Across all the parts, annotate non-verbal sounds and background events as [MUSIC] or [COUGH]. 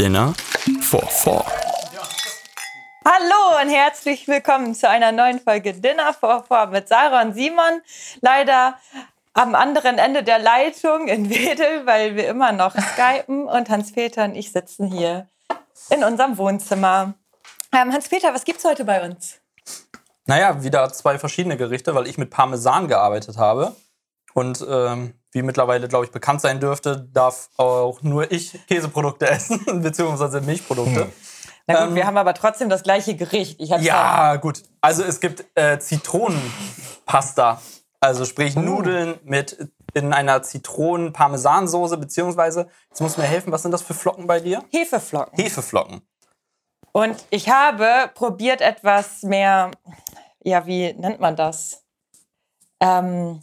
Dinner for Four. Hallo und herzlich willkommen zu einer neuen Folge Dinner for Four mit Sarah und Simon. Leider am anderen Ende der Leitung in Wedel, weil wir immer noch skypen und Hans-Peter und ich sitzen hier in unserem Wohnzimmer. Ähm, Hans-Peter, was gibt's heute bei uns? Naja, wieder zwei verschiedene Gerichte, weil ich mit Parmesan gearbeitet habe. Und ähm, wie mittlerweile, glaube ich, bekannt sein dürfte, darf auch nur ich Käseprodukte [LAUGHS] essen, beziehungsweise Milchprodukte. Hm. Na gut, ähm, wir haben aber trotzdem das gleiche Gericht. ja, ja, gut. Also es gibt äh, Zitronenpasta. Also sprich oh. Nudeln mit in einer Zitronen-Parmesansoße, beziehungsweise, jetzt muss mir helfen, was sind das für Flocken bei dir? Hefeflocken. Hefeflocken. Und ich habe probiert etwas mehr, ja, wie nennt man das? Ähm,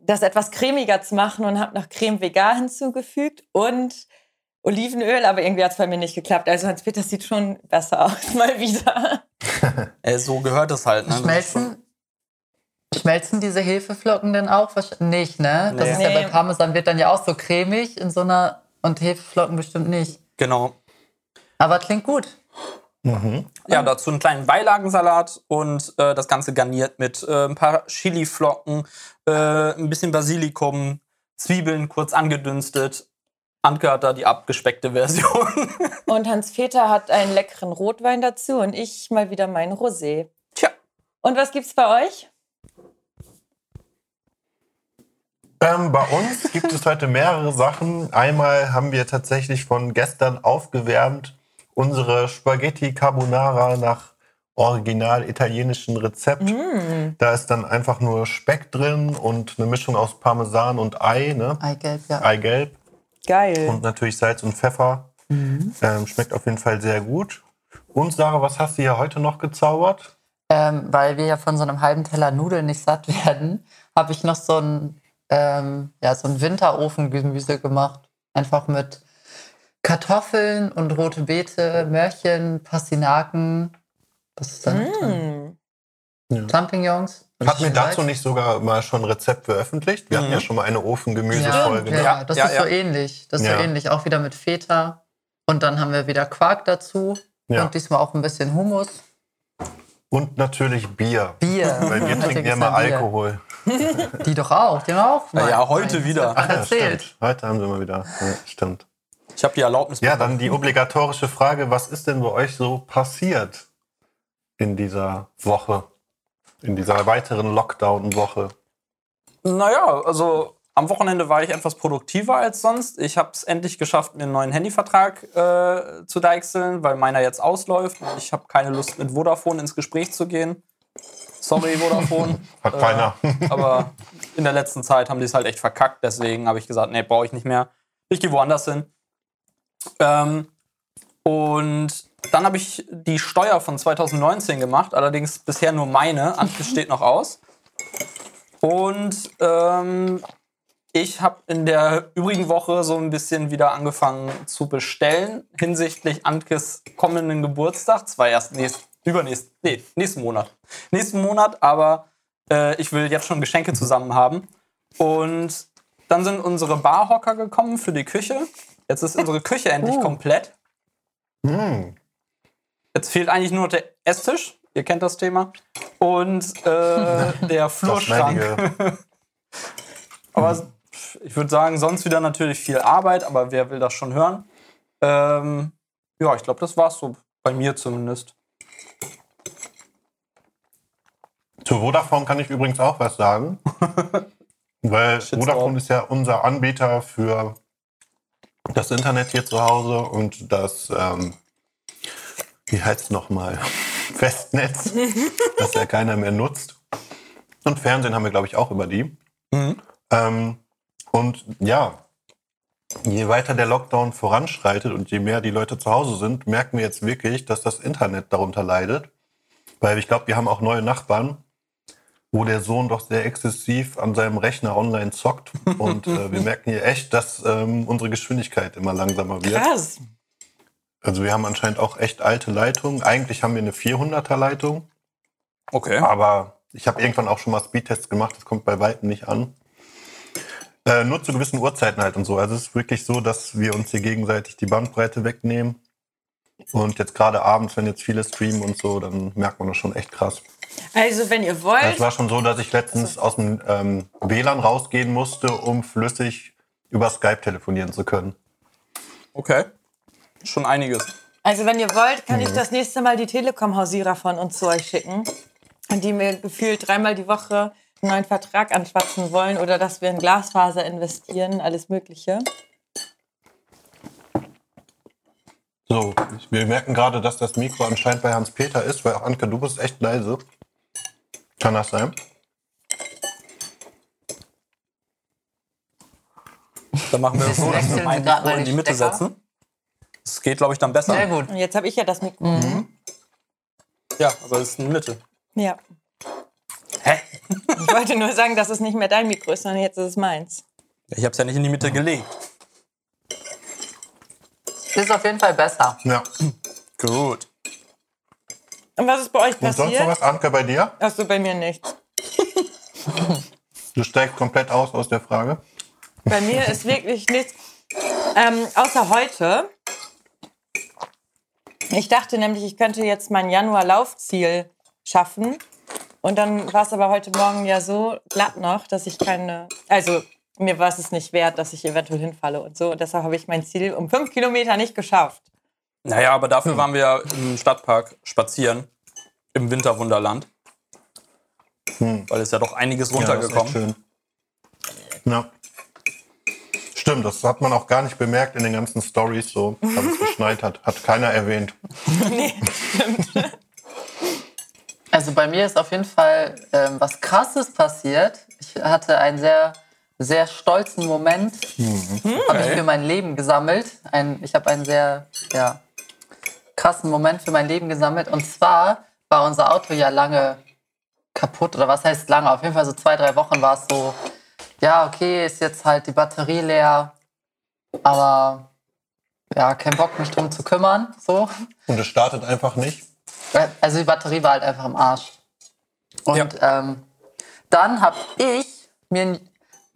das etwas cremiger zu machen und habe noch Creme Vegan hinzugefügt und Olivenöl, aber irgendwie hat es bei mir nicht geklappt. Also Hans-Peter sieht schon besser aus, [LAUGHS] mal wieder. [LAUGHS] äh, so gehört es halt. Ne? Schmelzen, schmelzen diese Hefeflocken denn auch? Nicht, ne? Das nee. ist ja bei Parmesan wird dann ja auch so cremig in so einer und Hefeflocken bestimmt nicht. Genau. Aber klingt gut. Mhm. Ja, dazu einen kleinen Beilagensalat und äh, das Ganze garniert mit äh, ein paar Chiliflocken, äh, ein bisschen Basilikum, Zwiebeln kurz angedünstet. Anke hat da die abgespeckte Version. [LAUGHS] und Hans-Peter hat einen leckeren Rotwein dazu und ich mal wieder meinen Rosé. Tja. Und was gibt's bei euch? Ähm, bei uns gibt es heute mehrere Sachen. Einmal haben wir tatsächlich von gestern aufgewärmt unsere Spaghetti Carbonara nach original italienischen Rezept. Mm. Da ist dann einfach nur Speck drin und eine Mischung aus Parmesan und Ei. Ne? Eigelb, ja. Eigelb. Geil. Und natürlich Salz und Pfeffer. Mhm. Ähm, schmeckt auf jeden Fall sehr gut. Und Sarah, was hast du hier heute noch gezaubert? Ähm, weil wir ja von so einem halben Teller Nudeln nicht satt [LAUGHS] werden, habe ich noch so ein, ähm, ja, so ein Winterofengemüse gemacht. Einfach mit Kartoffeln und rote Beete, Möhrchen, Pastinaken. Was ist da noch drin? Ja. Champignons. Hat mir dazu nicht sogar mal schon ein Rezept veröffentlicht? Wir mhm. hatten ja schon mal eine Ofengemüsefolge. Ja, ja, das ja, ist so ähnlich. Das ist so ähnlich. Auch wieder mit Feta. Und dann haben wir wieder Quark dazu. Und diesmal auch ein bisschen Hummus. Und natürlich Bier. Bier. Weil wir [LAUGHS] trinken ja mal Alkohol. Die doch auch. Die haben auch. Mal ja, heute wieder. Ach, erzählt. Heute haben sie mal wieder. Ja, stimmt. Ich habe die Erlaubnis. Ja, dann die obligatorische Frage: Was ist denn bei euch so passiert in dieser Woche, in dieser weiteren Lockdown-Woche? Naja, also am Wochenende war ich etwas produktiver als sonst. Ich habe es endlich geschafft, mir einen neuen Handyvertrag äh, zu deichseln, weil meiner jetzt ausläuft. Ich habe keine Lust, mit Vodafone ins Gespräch zu gehen. Sorry, Vodafone. [LAUGHS] Hat keiner. Äh, aber in der letzten Zeit haben die es halt echt verkackt. Deswegen habe ich gesagt, nee, brauche ich nicht mehr. Ich gehe woanders hin. Ähm, und dann habe ich die Steuer von 2019 gemacht, allerdings bisher nur meine. Antjes [LAUGHS] steht noch aus. Und ähm, ich habe in der übrigen Woche so ein bisschen wieder angefangen zu bestellen hinsichtlich Antkes kommenden Geburtstag. Zwar erst nächst, übernächst, nee, nächsten Monat. Nächsten Monat, aber äh, ich will jetzt schon Geschenke zusammen haben. Und dann sind unsere Barhocker gekommen für die Küche. Jetzt ist unsere Küche [LAUGHS] endlich uh. komplett. Mm. Jetzt fehlt eigentlich nur der Esstisch. Ihr kennt das Thema. Und äh, [LAUGHS] der Flurschrank. [LAUGHS] aber ich würde sagen, sonst wieder natürlich viel Arbeit, aber wer will das schon hören? Ähm, ja, ich glaube, das war es so. Bei mir zumindest. Zu Vodafone kann ich übrigens auch was sagen. weil Vodafone ist ja unser Anbieter für das Internet hier zu Hause und das, ähm, wie heißt es nochmal, [LAUGHS] Festnetz, [LAUGHS] das ja keiner mehr nutzt. Und Fernsehen haben wir, glaube ich, auch über die. Mhm. Ähm, und ja, je weiter der Lockdown voranschreitet und je mehr die Leute zu Hause sind, merken wir jetzt wirklich, dass das Internet darunter leidet. Weil ich glaube, wir haben auch neue Nachbarn, wo der Sohn doch sehr exzessiv an seinem Rechner online zockt. Und äh, wir merken hier echt, dass ähm, unsere Geschwindigkeit immer langsamer wird. Krass. Also wir haben anscheinend auch echt alte Leitungen. Eigentlich haben wir eine 400er Leitung. Okay. Aber ich habe irgendwann auch schon mal Speedtests gemacht. Das kommt bei weitem nicht an. Äh, nur zu gewissen Uhrzeiten halt und so. Also es ist wirklich so, dass wir uns hier gegenseitig die Bandbreite wegnehmen. Und jetzt gerade abends, wenn jetzt viele streamen und so, dann merkt man das schon echt krass. Also, wenn ihr Es wollt, war schon so, dass ich letztens aus dem ähm, WLAN rausgehen musste, um flüssig über Skype telefonieren zu können. Okay. Schon einiges. also wenn ihr wollt, kann ich Mhm. das nächste Mal die Telekom-Hausierer von uns zu euch schicken, die mir gefühlt dreimal die Woche einen neuen Vertrag anschwatzen wollen oder dass wir in Glasfaser investieren, alles Mögliche. So, wir merken gerade, dass das Mikro anscheinend bei Hans-Peter ist, weil Anke, du bist echt leise. Kann das sein? Dann machen wir das so, dass wir mein Mikro in die die Mitte Stecker? setzen. Das geht, glaube ich, dann besser. Sehr gut. Und jetzt habe ich ja das Mikro. Mhm. Ja, aber es ist in der Mitte. Ja. Hä? Ich wollte nur sagen, dass es nicht mehr dein Mikro ist, sondern jetzt ist es meins. Ich habe es ja nicht in die Mitte gelegt. Ist auf jeden Fall besser. Ja. Gut. Und was ist bei euch Und sonst noch passiert? was, Anke, bei dir? Achso, bei mir nichts. Du steigst komplett aus aus der Frage. Bei mir ist wirklich nichts. Ähm, außer heute. Ich dachte nämlich, ich könnte jetzt mein Januar-Laufziel schaffen. Und dann war es aber heute Morgen ja so glatt noch, dass ich keine. Also, mir war es nicht wert, dass ich eventuell hinfalle und so. Und deshalb habe ich mein Ziel um fünf Kilometer nicht geschafft. Naja, aber dafür waren wir im Stadtpark spazieren. Im Winterwunderland. Weil es ja doch einiges runtergekommen. Ja, das ist echt schön. Ja. Stimmt, das hat man auch gar nicht bemerkt in den ganzen Stories so, dass es geschneit hat. Hat keiner erwähnt. [LAUGHS] Also bei mir ist auf jeden Fall ähm, was Krasses passiert. Ich hatte einen sehr, sehr stolzen Moment, habe ich für mein Leben gesammelt. Ein, ich habe einen sehr ja, krassen Moment für mein Leben gesammelt. Und zwar war unser Auto ja lange kaputt. Oder was heißt lange? Auf jeden Fall so zwei, drei Wochen war es so, ja, okay, ist jetzt halt die Batterie leer. Aber ja, kein Bock, mich drum zu kümmern. So. Und es startet einfach nicht. Also die Batterie war halt einfach im Arsch. Und ähm, dann habe ich mir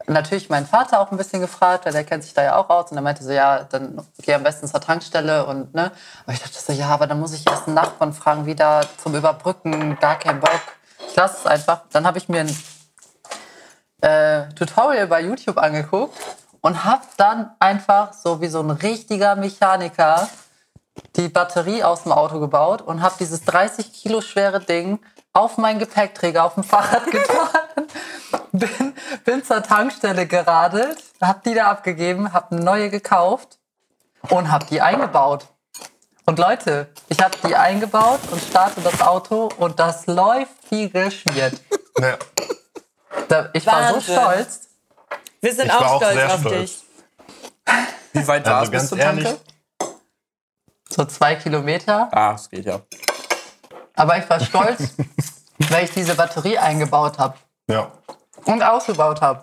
natürlich meinen Vater auch ein bisschen gefragt, weil der kennt sich da ja auch aus. Und er meinte so, ja, dann geh am besten zur Tankstelle. Und, ne? Aber ich dachte so, ja, aber dann muss ich erst einen Nachbarn fragen, wieder zum Überbrücken, gar kein Bock. Ich lasse es einfach. Dann habe ich mir ein äh, Tutorial bei YouTube angeguckt und habe dann einfach so wie so ein richtiger Mechaniker die Batterie aus dem Auto gebaut und habe dieses 30 Kilo schwere Ding auf meinen Gepäckträger auf dem Fahrrad [LAUGHS] getan. [LAUGHS] bin, bin zur Tankstelle geradelt, habe die da abgegeben, habe eine neue gekauft und habe die eingebaut. Und Leute, ich habe die eingebaut und starte das Auto und das läuft wie geschmiert. [LAUGHS] Naja, Da- Ich war so Wahnsinn. stolz. Wir sind Ich auch auch stolz auf stolz. dich. Wie weit war Also es bis zur ehrlich- Tanke? So zwei Kilometer. Ah, es geht ja. Aber ich war stolz, [LAUGHS] weil ich diese Batterie eingebaut habe ja. und ausgebaut habe.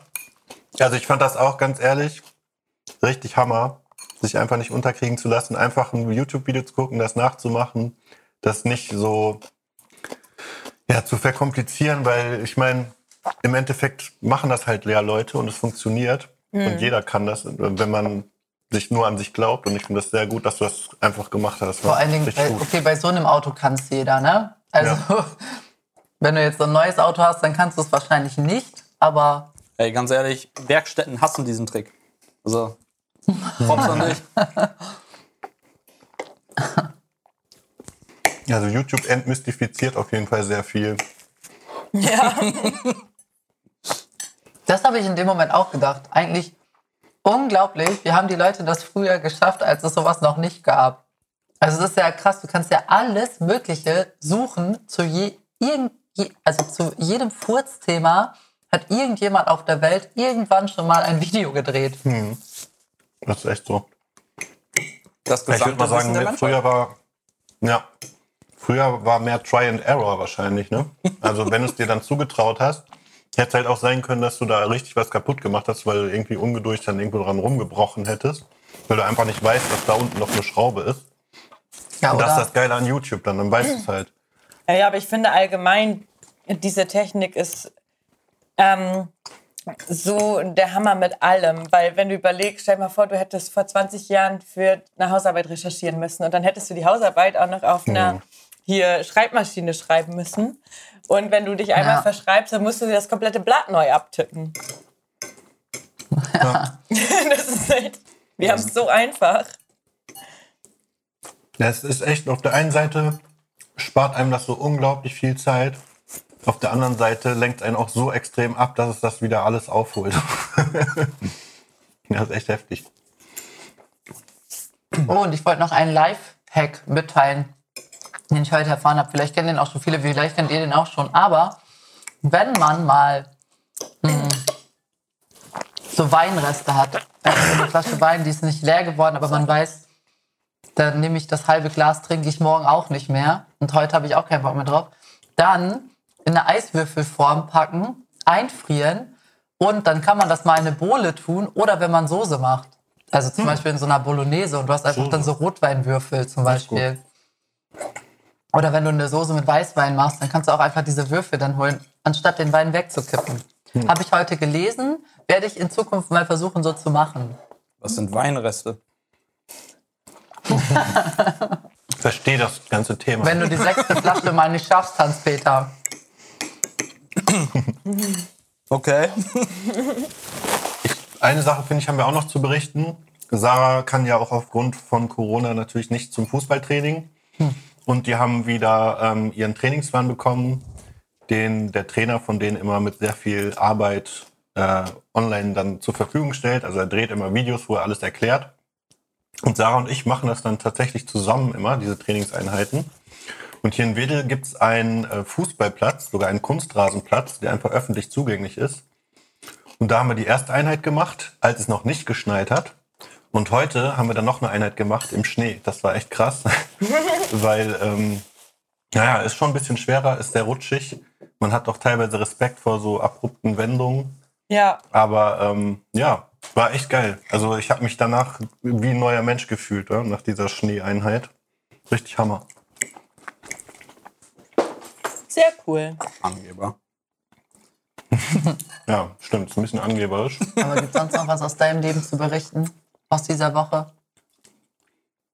Also ich fand das auch ganz ehrlich richtig Hammer, sich einfach nicht unterkriegen zu lassen, einfach ein YouTube-Video zu gucken, das nachzumachen, das nicht so ja, zu verkomplizieren, weil ich meine, im Endeffekt machen das halt leer Leute und es funktioniert und jeder kann das, wenn man sich nur an sich glaubt und ich finde das sehr gut, dass du das einfach gemacht hast. Vor allen Dingen, gut. okay, bei so einem Auto kann es jeder, ne? Also, [LAUGHS] wenn du jetzt ein neues Auto hast, dann kannst du es wahrscheinlich nicht, aber Ey, ganz ehrlich, Werkstätten hassen diesen Trick. Also, Props an dich. [LAUGHS] Also YouTube entmystifiziert auf jeden Fall sehr viel. Ja. [LAUGHS] das habe ich in dem Moment auch gedacht. Eigentlich unglaublich, wie haben die Leute das früher geschafft, als es sowas noch nicht gab. Also es ist ja krass, du kannst ja alles Mögliche suchen zu je, irgend, also zu jedem Furzthema hat irgendjemand auf der Welt irgendwann schon mal ein Video gedreht. Das ist echt so. Das Ich würde mal sagen, ne, Menschheit. früher war, ja, früher war mehr Try and Error wahrscheinlich, ne? Also wenn du es dir dann zugetraut hast, hätte es halt auch sein können, dass du da richtig was kaputt gemacht hast, weil du irgendwie ungeduldig dann irgendwo dran rumgebrochen hättest, weil du einfach nicht weißt, dass da unten noch eine Schraube ist. Ja, Und das ist das Geile an YouTube, dann, dann weißt [CLEARS THROAT] du es halt. Ja, aber ich finde allgemein, diese Technik ist ähm, so der Hammer mit allem. Weil wenn du überlegst, stell dir mal vor, du hättest vor 20 Jahren für eine Hausarbeit recherchieren müssen und dann hättest du die Hausarbeit auch noch auf einer hier Schreibmaschine schreiben müssen. Und wenn du dich einmal Ja. verschreibst, dann musst du dir das komplette Blatt neu abtippen. Ja. [LAUGHS] das ist echt, wir haben es so einfach. Ja, es ist echt, auf der einen Seite spart einem das so unglaublich viel Zeit. Auf der anderen Seite lenkt einen auch so extrem ab, dass es das wieder alles aufholt. [LAUGHS] das ist echt heftig. Oh, und ich wollte noch einen Live-Hack mitteilen, den ich heute erfahren habe. Vielleicht kennen den auch schon viele, vielleicht kennt ihr den auch schon. Aber wenn man mal mh, so Weinreste hat, also so eine Flasche Wein, die ist nicht leer geworden, aber man weiß, dann nehme ich das halbe Glas, trinke ich morgen auch nicht mehr. Und heute habe ich auch keinen Bock mehr drauf. Dann in eine Eiswürfelform packen, einfrieren und dann kann man das mal in eine Bohle tun oder wenn man Soße macht. Also zum Beispiel in so einer Bolognese und du hast einfach Soße. dann so Rotweinwürfel zum. Beispiel. Oder wenn du eine Soße mit Weißwein machst, dann kannst du auch einfach diese Würfel dann holen, anstatt den Wein wegzukippen. Habe ich heute gelesen, werde ich in Zukunft mal versuchen, so zu machen. Was sind Weinreste? [LAUGHS] Ich verstehe das ganze Thema. Wenn du die sechste Flasche mal nicht schaffst, Hans-Peter. Okay. Eine Sache, finde ich, haben wir auch noch zu berichten. Sarah kann ja auch aufgrund von Corona natürlich nicht zum Fußballtraining. Und die haben wieder ähm, ihren Trainingsplan bekommen, den der Trainer von denen immer mit sehr viel Arbeit äh, online dann zur Verfügung stellt. Also er dreht immer Videos, wo er alles erklärt. Und Sarah und ich machen das dann tatsächlich zusammen immer, diese Trainingseinheiten. Und hier in Wedel gibt es einen äh, Fußballplatz, sogar einen Kunstrasenplatz, der einfach öffentlich zugänglich ist. Und da haben wir die erste Einheit gemacht, als es noch nicht geschneit hat. Und heute haben wir dann noch eine Einheit gemacht im Schnee. Das war echt krass, [LAUGHS] weil, ähm, naja, ist schon ein bisschen schwerer, ist sehr rutschig. Man hat doch teilweise Respekt vor so abrupten Wendungen. Ja, Aber ähm, ja, war echt geil. Also ich habe mich danach wie ein neuer Mensch gefühlt, ja, nach dieser Schneeeinheit. Richtig Hammer. sehr cool. Angeber. [LAUGHS] Ja, stimmt. Ist ein bisschen angeberisch. Aber gibt es sonst noch was aus deinem Leben zu berichten? Aus dieser Woche?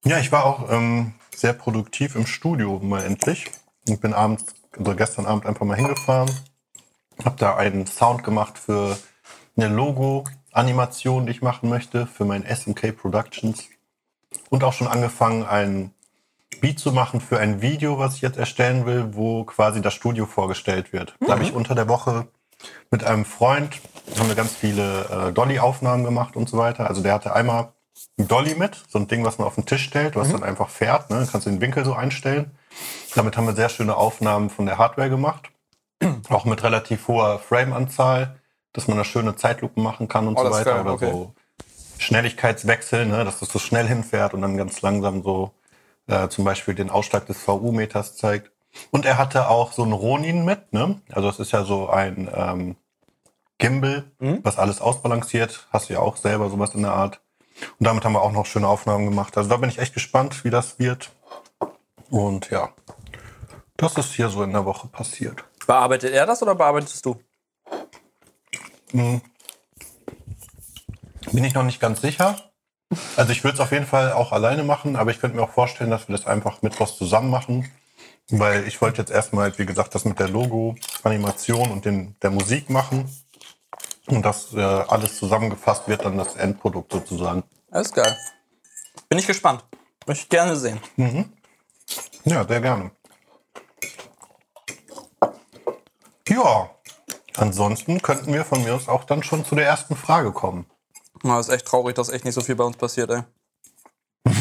Ja, ich war auch ähm, sehr produktiv im Studio mal endlich. Und bin abends, also gestern Abend einfach mal hingefahren. Hab da einen Sound gemacht für eine Logo-Animation, die ich machen möchte, für mein SMK Productions. Und auch schon angefangen, ein Beat zu machen für ein Video, was ich jetzt erstellen will, wo quasi das Studio vorgestellt wird. Da habe ich unter der Woche mit einem Freund, haben wir ganz viele äh, Dolly-Aufnahmen gemacht und so weiter. Also der hatte einmal ein Dolly mit, so ein Ding, was man auf den Tisch stellt, was dann einfach fährt. Ne? Kannst du den Winkel so einstellen. Damit haben wir sehr schöne Aufnahmen von der Hardware gemacht. Auch mit relativ hoher Frame-Anzahl, dass man da schöne Zeitlupen machen kann und Oh, so weiter. geil, Oder okay. so Schnelligkeitswechsel, ne? dass das so schnell hinfährt und dann ganz langsam so äh, zum Beispiel den Ausschlag des VU-Meters zeigt. Und er hatte auch so einen Ronin mit, ne? Also es ist ja so ein ähm, Gimbal, Mhm. was alles ausbalanciert. Hast du ja auch selber sowas in der Art. Und damit haben wir auch noch schöne Aufnahmen gemacht. Also da bin ich echt gespannt, wie das wird. Und ja, das ist hier so in der Woche passiert. Bearbeitet er das oder bearbeitest du? Hm. Bin ich noch nicht ganz sicher. Also ich würde es auf jeden Fall auch alleine machen, aber ich könnte mir auch vorstellen, dass wir das einfach mittwochs zusammen machen. Weil ich wollte jetzt erstmal, wie gesagt, das mit der Logo, Animation und den, der Musik machen. Und das äh, alles zusammengefasst wird dann das Endprodukt sozusagen. Ist geil. Bin ich gespannt. Möchte ich gerne sehen. Ja, sehr gerne. Ja, ansonsten könnten wir von mir aus auch dann schon zu der ersten Frage kommen. Na, ist echt traurig, dass echt nicht so viel bei uns passiert, ey. [LAUGHS]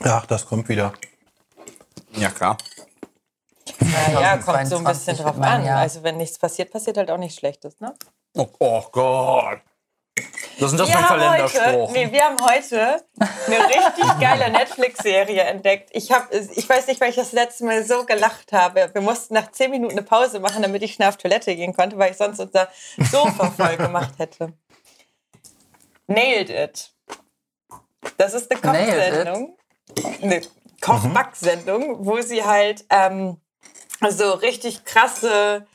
Ach, das kommt wieder. Ja, klar. Ja, ja, kommt so ein 2022 bisschen drauf an. Also wenn nichts passiert, passiert halt auch nichts Schlechtes, ne? Oh, oh Gott. Was ist denn das Wir für ein haben, heute, Kalenderspruch? nee, wir haben heute eine richtig geile Netflix-Serie entdeckt. Ich, hab, ich weiß nicht, weil ich das letzte Mal so gelacht habe. Wir mussten nach zehn Minuten eine Pause machen, damit ich schnell auf Toilette gehen konnte, weil ich sonst unser Sofa voll gemacht hätte. Nailed It. Das ist eine? Kochsendung. Eine Kochbacksendung, wo sie halt ähm, so richtig krasse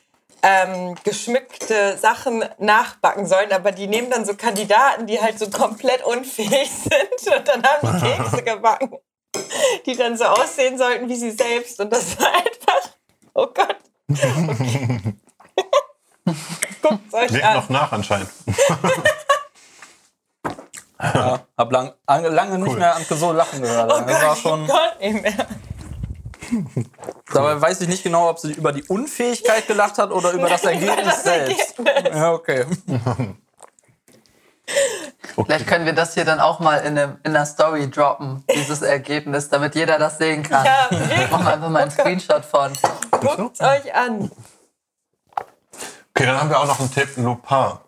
ähm, geschmückte Sachen nachbacken sollen, aber die nehmen dann so Kandidaten, die halt so komplett unfähig [LAUGHS] sind und dann haben die Kekse [LAUGHS] gebacken, die dann so aussehen sollten wie sie selbst und das war einfach, oh Gott. [LAUGHS] Okay. Guckt euch Wirkt an. noch nach anscheinend. Ja, hab lang, an- lange nicht Cool. mehr Anke so lachen gehört. Oh das war Gott, schon, ich konnte nicht mehr. Dabei weiß ich nicht genau, ob sie über die Unfähigkeit gelacht hat oder über das [LAUGHS] Ergebnis das selbst. Ja, okay. Vielleicht können wir das hier dann auch mal in, einem, in einer Story droppen, dieses Ergebnis, damit jeder das sehen kann. Ja, wirklich. [LAUGHS] Machen wir einfach mal einen Screenshot von. Guckt euch an. Okay, dann haben wir auch noch einen Tipp, Lupin.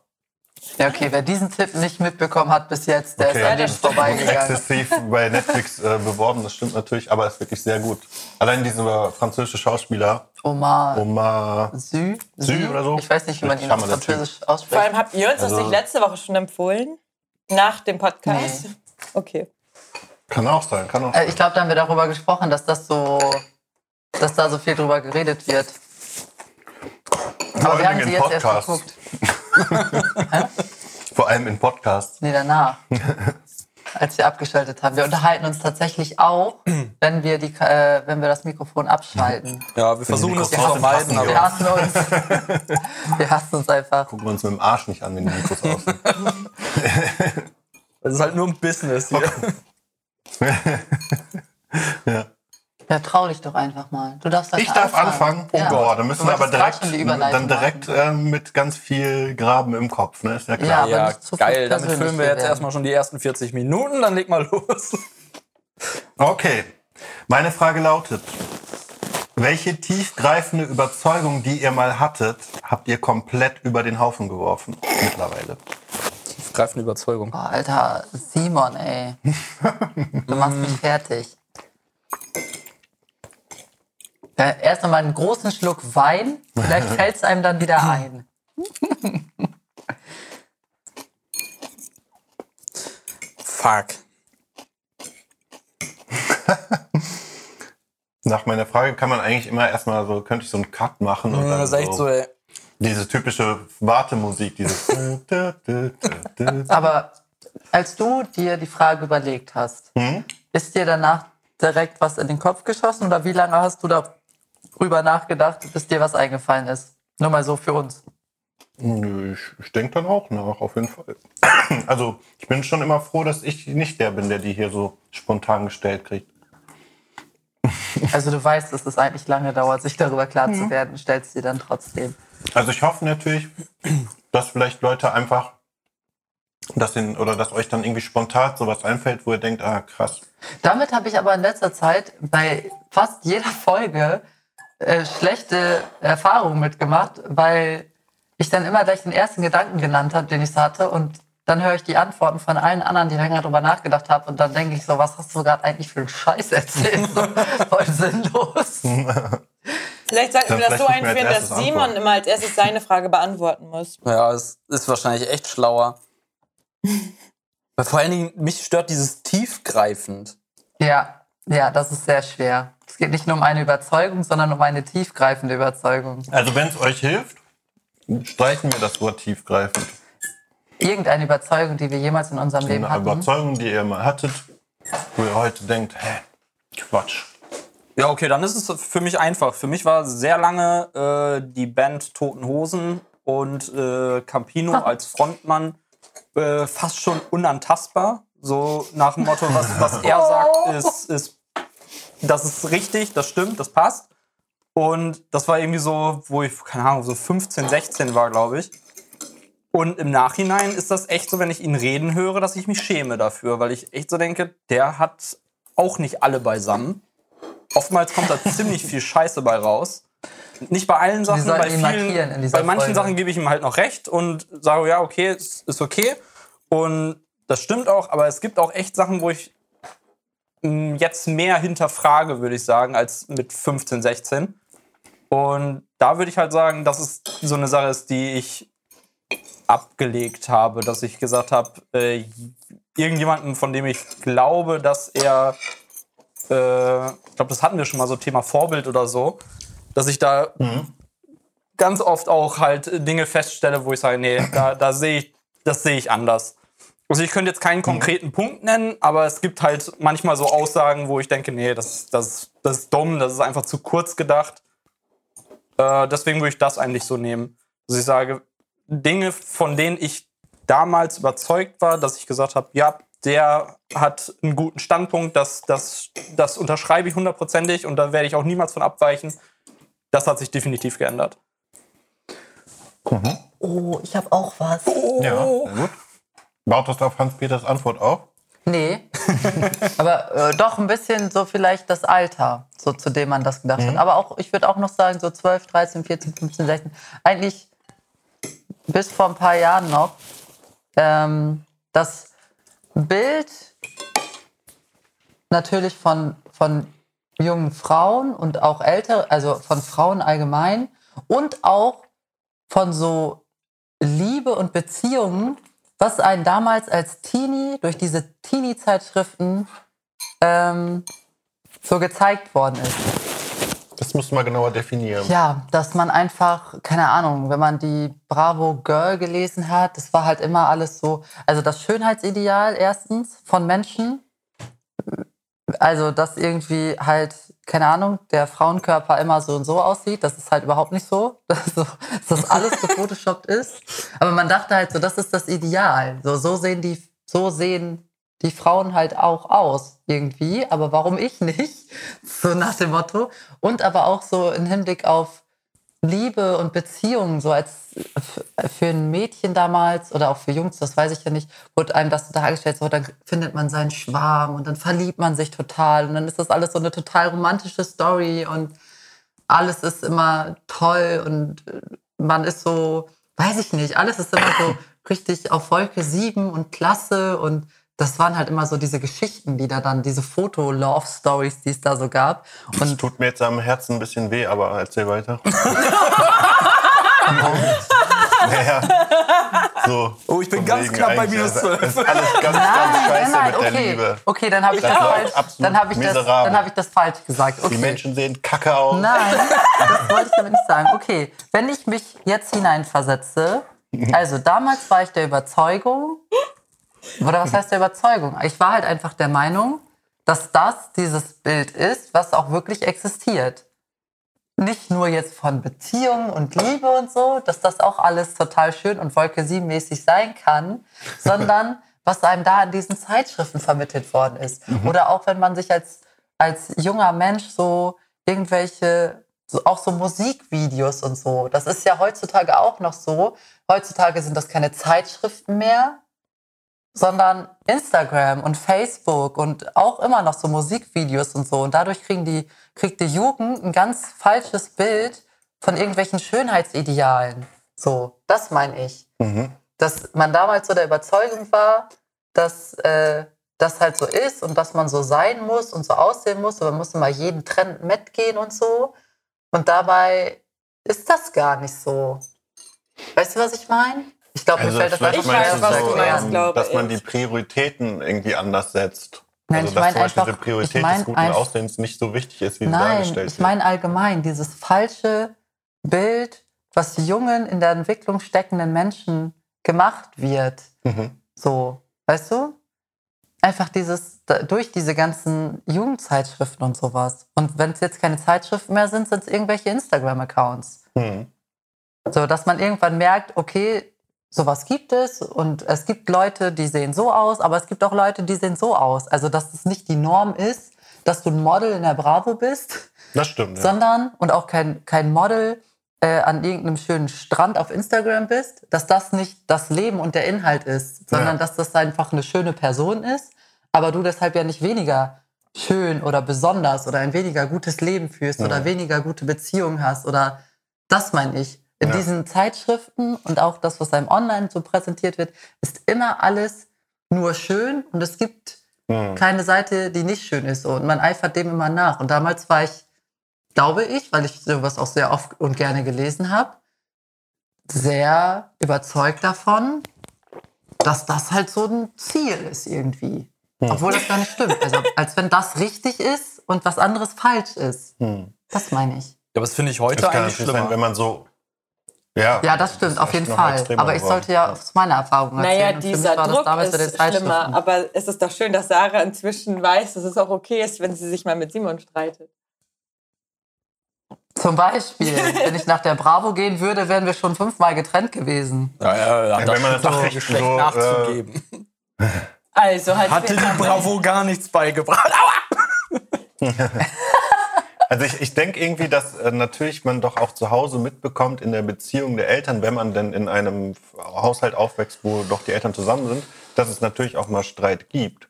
Ja, okay, wer diesen Tipp nicht mitbekommen hat bis jetzt, der ist an dem vorbeigegangen. Exzessiv bei Netflix äh, beworben, das stimmt natürlich, aber ist wirklich sehr gut. Allein dieser französische Schauspieler, Omar Omar. Sü, Sü oder so? Ich weiß nicht, wie man ihn auf. Französisch Vor allem ausspricht. habt ihr uns das Also- nicht letzte Woche schon empfohlen? Nach dem Podcast? Nee. Okay. Kann auch sein, kann auch Äh, Ich glaube, da haben wir darüber gesprochen, dass das so, dass da so viel drüber geredet wird. Aber wir haben sie in jetzt erst Podcasts. geguckt. [LAUGHS] [LAUGHS] Vor allem in Podcasts. Nee, danach. [LAUGHS] Als wir abgeschaltet haben. Wir unterhalten uns tatsächlich auch, wenn wir, die, äh, wenn wir das Mikrofon abschalten. Ja, wir versuchen es zu vermeiden, passen, Wir aber hassen uns. [LAUGHS] Wir hassen uns einfach. Gucken wir uns mit dem Arsch nicht an, wenn die Mikros aus sind. es ist halt nur ein Business hier. ja. Ja, trau dich doch einfach mal. Du darfst Ich darf anfangen. Oh Ja. Gott, dann müssen wir aber direkt, dann direkt ähm, mit ganz viel Graben im Kopf, ne? Ist ja Ja, klar. aber Ja, nicht zu viel geil. Damit füllen wir jetzt werden. erstmal schon die ersten 40 Minuten, dann leg mal los. Okay. Meine Frage lautet: Welche tiefgreifende Überzeugung, die ihr mal hattet, habt ihr komplett über den Haufen geworfen mittlerweile? Tiefgreifende Überzeugung. Boah, Alter, Simon, ey. [LAUGHS] Du machst mich fertig. Ja, erst einmal einen großen Schluck Wein, vielleicht [LAUGHS] fällt es einem dann wieder ein. Fuck. [LAUGHS] Nach meiner Frage kann man eigentlich immer erstmal so, könnte ich so einen Cut machen und dann Das ist echt so, ey. diese typische Wartemusik, dieses. [LAUGHS] Aber als du dir die Frage überlegt hast, Hm? ist dir danach direkt was in den Kopf geschossen oder wie lange hast du darüber nachgedacht, bis dir was eingefallen ist? Nur mal so für uns. Nö, Ich, ich denke dann auch nach, auf jeden Fall. [CLEARS THROAT] Also, ich bin schon immer froh, dass ich nicht der bin, der die hier so spontan gestellt kriegt. [LAUGHS] Also du weißt, dass es eigentlich lange dauert, sich darüber klar Mhm. zu werden, stellst dir dann trotzdem. Also, ich hoffe natürlich, dass vielleicht Leute einfach, dass den, oder dass euch dann irgendwie spontan sowas einfällt, wo ihr denkt, ah, krass. Damit habe ich aber in letzter Zeit bei fast jeder Folge äh, schlechte Erfahrungen mitgemacht, weil ich dann immer gleich den ersten Gedanken genannt habe, den ich so hatte und dann höre ich die Antworten von allen anderen, die länger drüber nachgedacht haben und dann denke ich so, was hast du gerade eigentlich für einen Scheiß erzählt? So, voll sinnlos. [LAUGHS] Vielleicht sollten Dann wir das so einführen, dass Simon antworten. immer als erstes seine Frage beantworten muss. Ja, es ist wahrscheinlich echt schlauer. Weil [LAUGHS] vor allen Dingen, mich stört dieses tiefgreifend. Ja, ja, das ist sehr schwer. Es geht nicht nur um eine Überzeugung, sondern um eine tiefgreifende Überzeugung. Also, wenn es euch hilft, streichen wir das Wort tiefgreifend. Irgendeine Überzeugung, die wir jemals in unserem Leben Eine hatten. Überzeugung, die ihr mal hattet, wo ihr heute denkt, hä, Quatsch. Ja, okay, dann ist es für mich einfach. Für mich war sehr lange äh, die Band Toten Hosen und äh, Campino als Frontmann äh, fast schon unantastbar. So nach dem Motto, was, was er sagt, ist, ist, das ist richtig, das stimmt, das passt. Und das war irgendwie so, wo ich, keine Ahnung, so 15, 16 war, glaube ich. Und im Nachhinein ist das echt so, wenn ich ihn reden höre, dass ich mich schäme dafür, weil ich echt so denke, der hat auch nicht alle beisammen. Oftmals kommt da ziemlich viel Scheiße bei raus. Nicht bei allen Sachen, bei, vielen, bei manchen Folge. Sachen gebe ich ihm halt noch recht und sage, ja, okay, ist, ist okay. Und das stimmt auch, aber es gibt auch echt Sachen, wo ich mh, jetzt mehr hinterfrage, würde ich sagen, als mit 15, 16. Und da würde ich halt sagen, dass es so eine Sache ist, die ich abgelegt habe, dass ich gesagt habe, äh, irgendjemanden, von dem ich glaube, dass er, äh, ich glaube, das hatten wir schon mal so Thema Vorbild oder so, Dass ich da ganz oft auch halt Dinge feststelle, wo ich sage, nee, da, da sehe ich, das sehe ich anders. Also ich könnte jetzt keinen konkreten Punkt nennen, aber es gibt halt manchmal so Aussagen, wo ich denke, nee, das, das, das ist dumm, das ist einfach zu kurz gedacht. Äh, deswegen würde ich das eigentlich so nehmen. Also ich sage, Dinge, von denen ich damals überzeugt war, dass ich gesagt habe, ja, der hat einen guten Standpunkt, das, das, das unterschreibe ich hundertprozentig und da werde ich auch niemals von abweichen. Das hat sich definitiv geändert. Oh, ich habe auch was. Ja, sehr gut. Baut das auf Hans-Peters Antwort auf? Nee. [LAUGHS] Aber äh, doch ein bisschen so vielleicht das Alter, so zu dem man das gedacht hat. Aber auch, ich würde auch noch sagen, so 12, 13, 14, 15, 16. Eigentlich bis vor ein paar Jahren noch. Ähm, das Bild natürlich von, von jungen Frauen und auch älter, also von Frauen allgemein und auch von so Liebe und Beziehungen, was einen damals als Teenie durch diese Teenie-Zeitschriften ähm, so gezeigt worden ist. Das musst du mal genauer definieren. Ja, dass man einfach, keine Ahnung, wenn man die Bravo Girl gelesen hat, das war halt immer alles so, also das Schönheitsideal erstens von Menschen, also dass irgendwie halt, keine Ahnung, der Frauenkörper immer so und so aussieht, das ist halt überhaupt nicht so, [LAUGHS] dass, so, dass das alles gefotoshoppt ist. Aber man dachte halt so, das ist das Ideal. So, so sehen die, so sehen die Frauen halt auch aus irgendwie, aber warum ich nicht? [LAUGHS] So nach dem Motto. Und aber auch so im Hinblick auf Liebe und Beziehungen, so als für ein Mädchen damals oder auch für Jungs, das weiß ich ja nicht, wurde einem das dargestellt, so dann findet man seinen Schwarm und dann verliebt man sich total und dann ist das alles so eine total romantische Story und alles ist immer toll und man ist so, weiß ich nicht, alles ist immer so richtig auf Wolke 7 und klasse und das waren halt immer so diese Geschichten, die da dann, diese Foto-Love-Stories, die es da so gab. Das Und tut mir jetzt am Herzen ein bisschen weh, aber erzähl weiter. [LAUGHS] naja, so. Oh, ich bin ganz knapp bei minus also, 12. Das ist alles ganz, ganz Nein, scheiße nein, mit der okay. Liebe. Okay, dann habe ich, Das das falsch- dann hab ich, das, dann hab ich das falsch gesagt. Okay. Die Menschen sehen kacke aus. Nein, das wollte ich damit nicht sagen. Okay, wenn ich mich jetzt hineinversetze, [LAUGHS] also damals war ich der Überzeugung, oder was heißt der Überzeugung? Ich war halt einfach der Meinung, dass das dieses Bild ist, was auch wirklich existiert. Nicht nur jetzt von Beziehungen und Liebe und so, dass das auch alles total schön und Wolke 7 mäßig sein kann, [LAUGHS] sondern was einem da in diesen Zeitschriften vermittelt worden ist. Oder auch wenn man sich als, als junger Mensch so irgendwelche, so, auch so Musikvideos und so, das ist ja heutzutage auch noch so. Heutzutage sind das keine Zeitschriften mehr, sondern Instagram und Facebook und auch immer noch so Musikvideos und so. Und dadurch kriegen die, kriegt die Jugend ein ganz falsches Bild von irgendwelchen Schönheitsidealen. So, das meine ich. Dass man damals so der Überzeugung war, dass äh, das halt so ist und dass man so sein muss und so aussehen muss. Und man muss immer jeden Trend mitgehen und so. Und dabei ist das gar nicht so. Weißt du, was ich meine? Ich glaube, mir Also fällt das Ich weiß, meinst du was du meinst, ähm, glaube dass man die Prioritäten irgendwie anders setzt. Nein, also ich dass mein zum Beispiel einfach- die Priorität ich mein des guten Aussehens nicht so wichtig ist, wie sie Nein, dargestellt ich meine allgemein dieses falsche Bild, was die jungen in der Entwicklung steckenden Menschen gemacht wird. wird. Mhm. So, weißt du? Einfach dieses, durch diese ganzen Jugendzeitschriften und sowas. Und wenn es jetzt keine Zeitschriften mehr sind, sind es irgendwelche Instagram-Accounts. Mhm. So, dass man irgendwann merkt, okay, sowas gibt es und es gibt Leute, die sehen so aus, aber es gibt auch Leute, die sehen so aus. Also, dass es nicht die Norm ist, dass du ein Model in der Bravo bist, Das stimmt. Ja. sondern und auch kein, kein Model äh, an irgendeinem schönen Strand auf Instagram bist, dass das nicht das Leben und der Inhalt ist, sondern Ja. dass das einfach eine schöne Person ist, aber du deshalb ja nicht weniger schön oder besonders oder ein weniger gutes Leben führst Ja. oder weniger gute Beziehungen hast oder das meine ich. In Ja. diesen Zeitschriften und auch das, was einem online so präsentiert wird, ist immer alles nur schön und es gibt Mhm. keine Seite, die nicht schön ist. So. Und man eifert dem immer nach. Und damals war ich, glaube ich, weil ich sowas auch sehr oft und gerne gelesen habe, sehr überzeugt davon, dass das halt so ein Ziel ist irgendwie. Hm. Obwohl das gar nicht stimmt. Also als wenn das richtig ist und was anderes falsch ist. Mhm. Das meine ich. Ja, aber das finde ich heute Das kann eigentlich natürlich sein, schlimmer. wenn man so. Ja, Ja, das stimmt, auf ist jeden Fall. Aber ich sollte ja aus meiner Erfahrung erzählen. Naja, dieser war das Druck ist schlimmer. Aber es ist doch schön, dass Sarah inzwischen weiß, dass es auch okay ist, wenn sie sich mal mit Simon streitet. Zum Beispiel, [LAUGHS] wenn ich nach der Bravo gehen würde, wären wir schon fünfmal getrennt gewesen. Ja, ja, ja, Ja, das wenn man das so echt schlecht so, äh, nachzugeben. Also halt Hatte die Bravo gar nichts beigebracht. Aua! [LAUGHS] [LAUGHS] Also ich, ich denke irgendwie, dass äh, natürlich man doch auch zu Hause mitbekommt in der Beziehung der Eltern, wenn man denn in einem Haushalt aufwächst, wo doch die Eltern zusammen sind, dass es natürlich auch mal Streit gibt.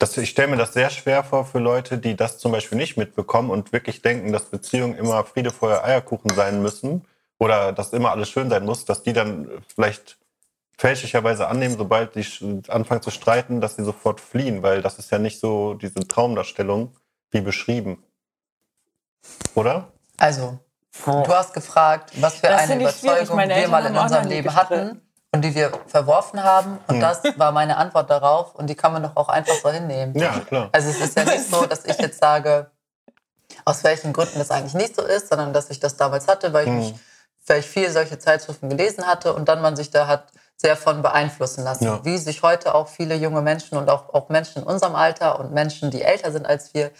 Das, ich stelle mir das sehr schwer vor für Leute, die das zum Beispiel nicht mitbekommen und wirklich denken, dass Beziehungen immer Friede, Feuer, Eierkuchen sein müssen oder dass immer alles schön sein muss, dass die dann vielleicht fälschlicherweise annehmen, sobald sch- anfangen zu streiten, dass sie sofort fliehen, weil das ist ja nicht so diese Traumdarstellung wie beschrieben. Oder? Also, du hast gefragt, was für Das eine. Überzeugung wir mal in unserem Leben hatten und die wir verworfen haben. Und Hm. das war meine Antwort darauf. Und die kann man doch auch einfach so hinnehmen. Ja, klar. Also es ist ja nicht [LAUGHS] so, dass ich jetzt sage, aus welchen Gründen das eigentlich nicht so ist, sondern dass ich das damals hatte, weil ich Hm. ich viel solche Zeitschriften gelesen hatte und dann man sich da hat sehr von beeinflussen lassen. Ja. Wie sich heute auch viele junge Menschen und auch, auch Menschen in unserem Alter und Menschen, die älter sind als wir,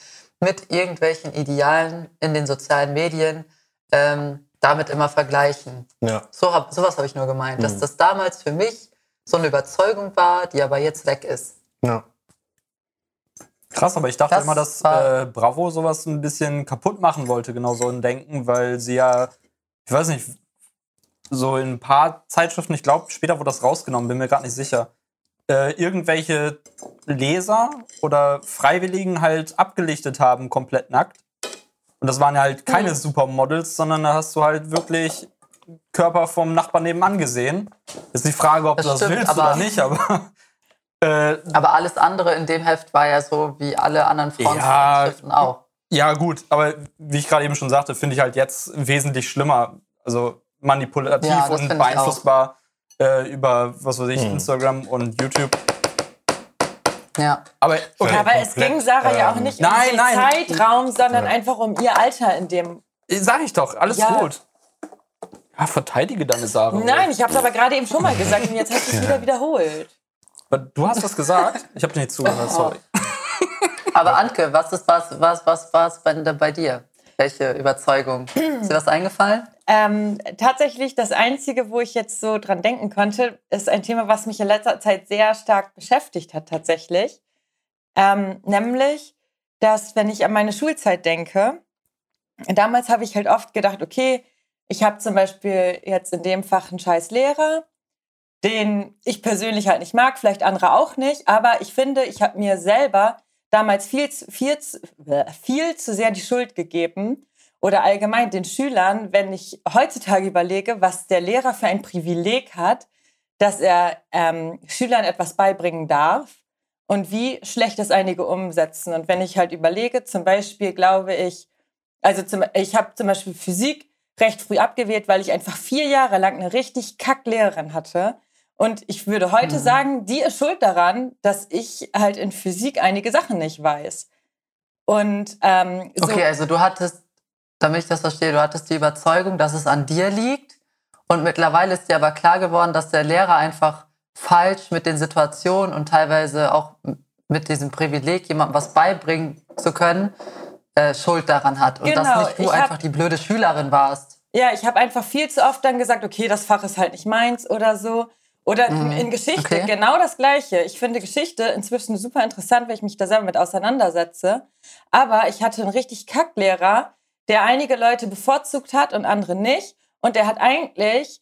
mit irgendwelchen Idealen in den sozialen Medien ähm, damit immer vergleichen. Ja. So hab, sowas habe ich nur gemeint, dass Mhm. das damals für mich so eine Überzeugung war, die aber jetzt weg ist. Ja. Krass, aber ich dachte Das immer, dass äh, Bravo sowas ein bisschen kaputt machen wollte, genau so ein Denken, weil sie ja, ich weiß nicht, so in ein paar Zeitschriften, ich glaube, später wurde das rausgenommen, bin mir gerade nicht sicher, äh, irgendwelche Leser oder Freiwilligen halt abgelichtet haben, komplett nackt. Und das waren ja halt keine Supermodels, sondern da hast du halt wirklich Körper vom Nachbarn nebenan gesehen. Ist die Frage, ob Das du das stimmt, willst oder nicht, aber [LAUGHS] äh, Aber alles andere in dem Heft war ja so wie alle anderen Ja. Frauenzeitschriften auch. Ja, gut, aber wie ich gerade eben schon sagte, finde ich halt jetzt wesentlich schlimmer. Also manipulativ Ja, und beeinflussbar äh, über, was weiß ich, Hm. Instagram und YouTube. Ja. Aber okay, Aber es ging Sarah ja auch ähm, nicht nein, um den nein. Zeitraum, sondern Ja. einfach um ihr Alter in dem. sag ich doch, alles Ja. gut. Ja, verteidige deine Sarah. Nein, ich habe es aber gerade eben schon mal gesagt und jetzt hast du es wieder wiederholt. Aber Du hast das gesagt? Ich habe dir nicht zugehört, sorry. Aber Anke, was ist was, was, was, was bei, bei dir? Welche Überzeugung? Ist dir was eingefallen? Ähm, tatsächlich, das Einzige, wo ich jetzt so dran denken konnte, ist ein Thema, was mich in letzter Zeit sehr stark beschäftigt hat, tatsächlich. Ähm, nämlich, dass, wenn ich an meine Schulzeit denke, damals habe ich halt oft gedacht, okay, ich habe zum Beispiel jetzt in dem Fach einen scheiß Lehrer, den ich persönlich halt nicht mag, vielleicht andere auch nicht, aber ich finde, ich habe mir selber damals viel, viel, äh, viel zu sehr die Schuld gegeben oder allgemein den Schülern, wenn ich heutzutage überlege, was der Lehrer für ein Privileg hat, dass er ähm, Schülern etwas beibringen darf und wie schlecht es einige umsetzen. Und wenn ich halt überlege, zum Beispiel glaube ich, also zum, ich habe zum Beispiel Physik recht früh abgewählt, weil ich einfach vier Jahre lang eine richtig kack Lehrerin hatte. Und ich würde heute Mhm. sagen, die ist schuld daran, dass ich halt in Physik einige Sachen nicht weiß. Und ähm, so, Okay, also du hattest, damit ich das verstehe, du hattest die Überzeugung, dass es an dir liegt. Und mittlerweile ist dir aber klar geworden, dass der Lehrer einfach falsch mit den Situationen und teilweise auch mit diesem Privileg, jemandem was beibringen zu können, äh, Schuld daran hat. Und Genau, dass nicht du hab- einfach die blöde Schülerin warst. Ja, ich habe einfach viel zu oft dann gesagt, okay, das Fach ist halt nicht meins oder so. Oder Mhm, in Geschichte okay. genau das Gleiche. Ich finde Geschichte inzwischen super interessant, weil ich mich da selber mit auseinandersetze. Aber ich hatte einen richtig Kacklehrer, der einige Leute bevorzugt hat und andere nicht. Und der hat eigentlich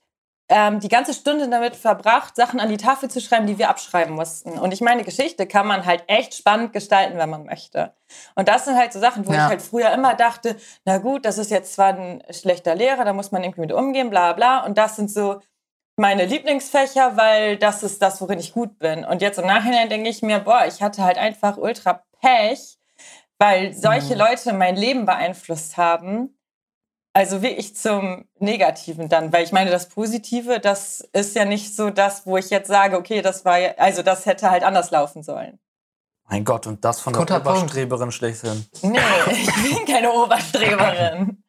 ähm, die ganze Stunde damit verbracht, Sachen an die Tafel zu schreiben, die wir abschreiben mussten. Und ich meine, Geschichte kann man halt echt spannend gestalten, wenn man möchte. Und das sind halt so Sachen, wo Ja. ich halt früher immer dachte, na gut, das ist jetzt zwar ein schlechter Lehrer, da muss man irgendwie mit umgehen, bla bla. Und das sind so meine Lieblingsfächer, weil das ist das, worin ich gut bin. Und jetzt im Nachhinein denke ich mir, boah, ich hatte halt einfach ultra Pech, weil solche Mhm. Leute mein Leben beeinflusst haben. Also wirklich zum Negativen dann, weil ich meine, das Positive, das ist ja nicht so das, wo ich jetzt sage, okay, das war ja, also das hätte halt anders laufen sollen. Mein Gott, und das von der Guter Punkt. Oberstreberin schlechthin. Nee, [LAUGHS] ich bin keine Oberstreberin.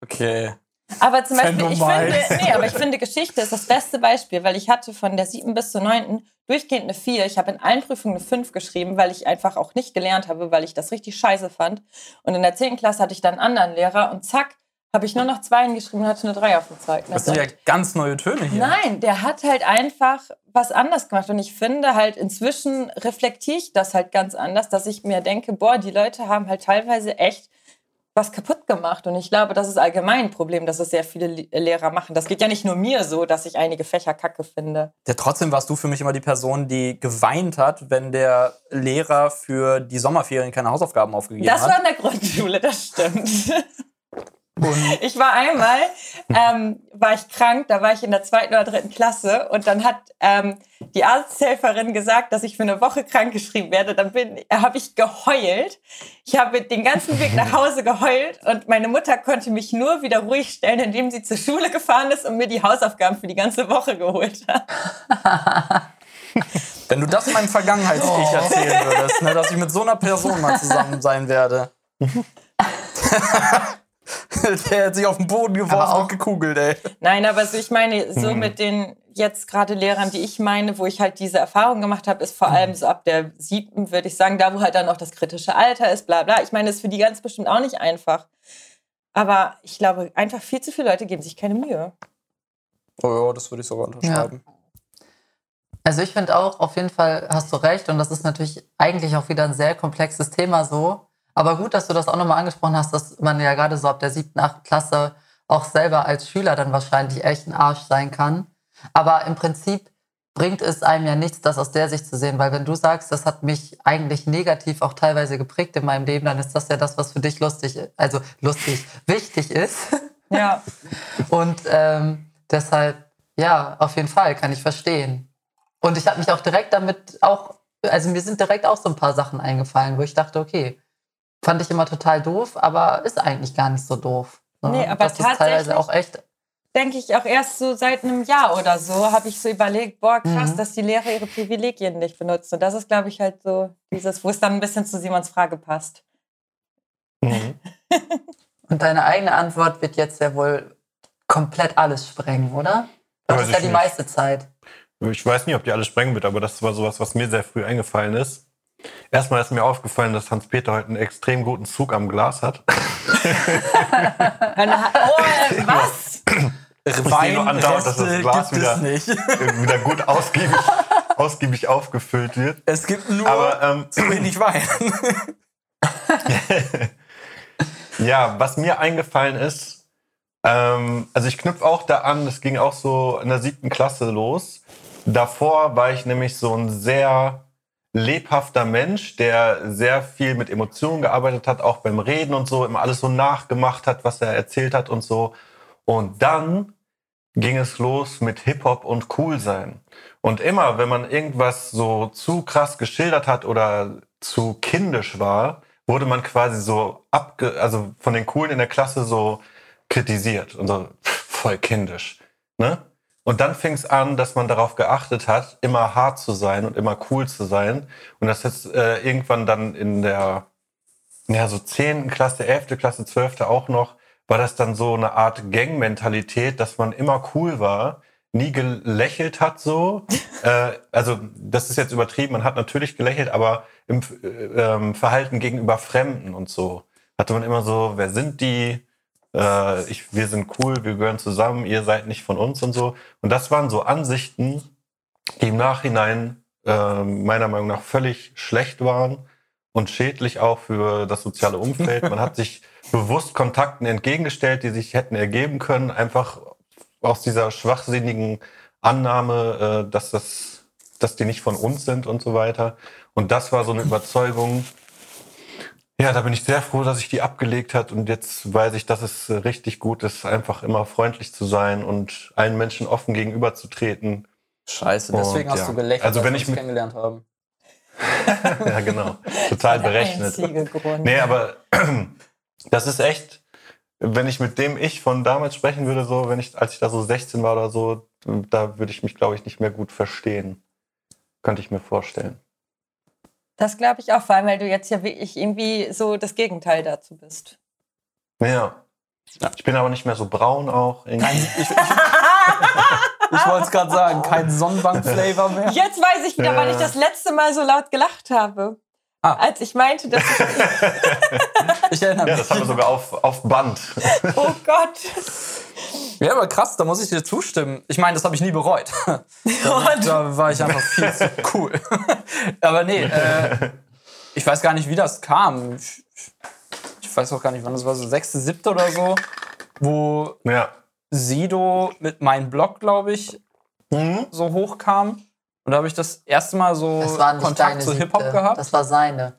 Okay. Aber zum Beispiel, ich finde, nee, aber ich finde, Geschichte ist das beste Beispiel, weil ich hatte von der siebten bis zur neunten durchgehend eine vier. Ich habe in allen Prüfungen eine fünf geschrieben, weil ich einfach auch nicht gelernt habe, weil ich das richtig scheiße fand. Und in der zehnten Klasse hatte ich dann einen anderen Lehrer und zack, habe ich nur noch zwei geschrieben und hatte eine drei auf dem Zeugnis. Das sind ja ganz neue Töne hier. Nein, der hat halt einfach was anders gemacht. Und ich finde halt, inzwischen reflektiere ich das halt ganz anders, dass ich mir denke, boah, die Leute haben halt teilweise echt was kaputt gemacht. Und ich glaube, das ist allgemein ein Problem, dass es sehr viele Le- Lehrer machen. Das geht ja nicht nur mir so, dass ich einige Fächer kacke finde. Ja, trotzdem warst du für mich immer die Person, die geweint hat, wenn der Lehrer für die Sommerferien keine Hausaufgaben aufgegeben Das hat. war in der Grundschule, das stimmt. [LAUGHS] Und Ich war einmal, ähm, war ich krank, da war ich in der zweiten oder dritten Klasse und dann hat ähm, die Arzthelferin gesagt, dass ich für eine Woche krank geschrieben werde. Dann bin, habe ich geheult. Ich habe den ganzen Weg nach Hause geheult und meine Mutter konnte mich nur wieder ruhig stellen, indem sie zur Schule gefahren ist und mir die Hausaufgaben für die ganze Woche geholt hat. [LAUGHS] wenn du das meinem Vergangenheits-Ich erzählen würdest, ne, dass ich mit so einer Person mal zusammen sein werde. [LAUGHS] [LAUGHS] Der hat sich auf den Boden geworfen auch- und gekugelt, ey. Nein, aber so, ich meine, so mit den jetzt gerade Lehrern, die ich meine, wo ich halt diese Erfahrung gemacht habe, ist vor allem so ab der siebten, würde ich sagen, da wo halt dann auch das kritische Alter ist, bla bla. Ich meine, das ist für die ganz bestimmt auch nicht einfach. Aber ich glaube, einfach viel zu viele Leute geben sich keine Mühe. Oh ja, das würde ich sogar unterschreiben. Also ich finde auch, auf jeden Fall hast du recht und das ist natürlich eigentlich auch wieder ein sehr komplexes Thema so. Aber gut, dass du das auch nochmal angesprochen hast, dass man ja gerade so ab der siebten, achten Klasse auch selber als Schüler dann wahrscheinlich echt ein Arsch sein kann. Aber im Prinzip bringt es einem ja nichts, das aus der Sicht zu sehen, weil wenn du sagst, das hat mich eigentlich negativ auch teilweise geprägt in meinem Leben, dann ist das ja das, was für dich lustig, also lustig, [LAUGHS] wichtig ist. Ja. [LAUGHS] Und ähm, deshalb, ja, auf jeden Fall kann ich verstehen. Und ich habe mich auch direkt damit auch, also mir sind direkt auch so ein paar Sachen eingefallen, wo ich dachte, okay, fand ich immer total doof, aber ist eigentlich gar nicht so doof. ne? Nee, aber das ist teilweise tatsächlich- auch echt. Denke ich auch erst so seit einem Jahr oder so, habe ich so überlegt, boah, krass, Mhm. dass die Lehrer ihre Privilegien nicht benutzen. Und das ist, glaube ich, halt so dieses, wo es dann ein bisschen zu Simons Frage passt. Mhm. [LAUGHS] Und deine eigene Antwort wird jetzt ja wohl komplett alles sprengen, oder? Das Weiß ist ja die nicht. meiste Zeit. Ich weiß nicht, ob die alle sprengen wird, aber das war sowas, was mir sehr früh eingefallen ist. Erstmal ist mir aufgefallen, dass Hans-Peter heute einen extrem guten Zug am Glas hat. Oh, äh, was? sehe nur andauernd, dass das Glas wieder- es nicht. [LAUGHS] wieder gut ausgiebig, ausgiebig aufgefüllt wird. Es gibt nur Aber ähm, zu wenig Wein. [LAUGHS] Ja, was mir eingefallen ist, ähm, also ich knüpfe auch da an, das ging auch so in der siebten Klasse los. Davor war ich nämlich so ein sehr lebhafter Mensch, der sehr viel mit Emotionen gearbeitet hat, auch beim Reden und so, immer alles so nachgemacht hat, was er erzählt hat und so. Und dann ging es los mit Hip-Hop und cool sein. Und immer, wenn man irgendwas so zu krass geschildert hat oder zu kindisch war, wurde man quasi so abge, also von den Coolen in der Klasse so kritisiert und so voll kindisch. Ne? Und dann fing es an, dass man darauf geachtet hat, immer hart zu sein und immer cool zu sein. Und das ist äh, irgendwann dann in der, ja, so 10. Klasse, 11. Klasse, 12. auch noch, war das dann so eine Art Gang-Mentalität, dass man immer cool war, nie gelächelt hat so. [LAUGHS] äh, also das ist jetzt übertrieben, man hat natürlich gelächelt, aber im äh, ähm, Verhalten gegenüber Fremden und so hatte man immer so, wer sind die? Äh, ich, wir sind cool, wir gehören zusammen, ihr seid nicht von uns und so. Und das waren so Ansichten, die im Nachhinein äh, meiner Meinung nach völlig schlecht waren und schädlich auch für das soziale Umfeld. Man hat [LAUGHS] sich bewusst Kontakten entgegengestellt, die sich hätten ergeben können, einfach aus dieser schwachsinnigen Annahme, äh, dass das, dass die nicht von uns sind und so weiter. Und das war so eine [LAUGHS] Überzeugung. Ja, da bin ich sehr froh, dass ich die abgelegt hat und jetzt weiß ich, dass es richtig gut ist, einfach immer freundlich zu sein und allen Menschen offen gegenüberzutreten. Scheiße, deswegen Und, hast ja. du gelächelt, Also, als wenn wir ich uns mit- kennengelernt haben. [LAUGHS] ja, genau. Total [LAUGHS] Der berechnet. Nee, aber [CLEARS THROAT] das ist echt, wenn ich mit dem Ich von damals sprechen würde, so, wenn ich, als ich da so 16 war oder so, da würde ich mich, glaube ich, nicht mehr gut verstehen. Könnte ich mir vorstellen. Das glaube ich auch, vor allem, weil du jetzt ja wirklich irgendwie so das Gegenteil dazu bist. Ja. Ich bin aber nicht mehr so braun auch. Kein, ich ich, ich wollte es gerade sagen, kein Sonnenbank-Flavor mehr. Jetzt weiß ich wieder, wann ich Ja. das letzte Mal so laut gelacht habe. Ah. Als ich meinte, dass ich, [LAUGHS] Ich erinnere Ja, mich. das haben wir sogar auf, auf Band. oh Gott. Ja, aber krass, da muss ich dir zustimmen. Ich meine, das habe ich nie bereut. [LAUGHS] Da, da war ich einfach viel zu [LAUGHS] cool. [LAUGHS] aber nee, äh, ich weiß gar nicht, wie das kam. Ich, ich weiß auch gar nicht, wann das war, so sechste, siebte oder so, wo Ja. Sido mit meinem Blog, glaube ich, Mhm. so hochkam. Und da habe ich das erste Mal so Das Kontakt zu. Hip-Hop gehabt. Das war seine.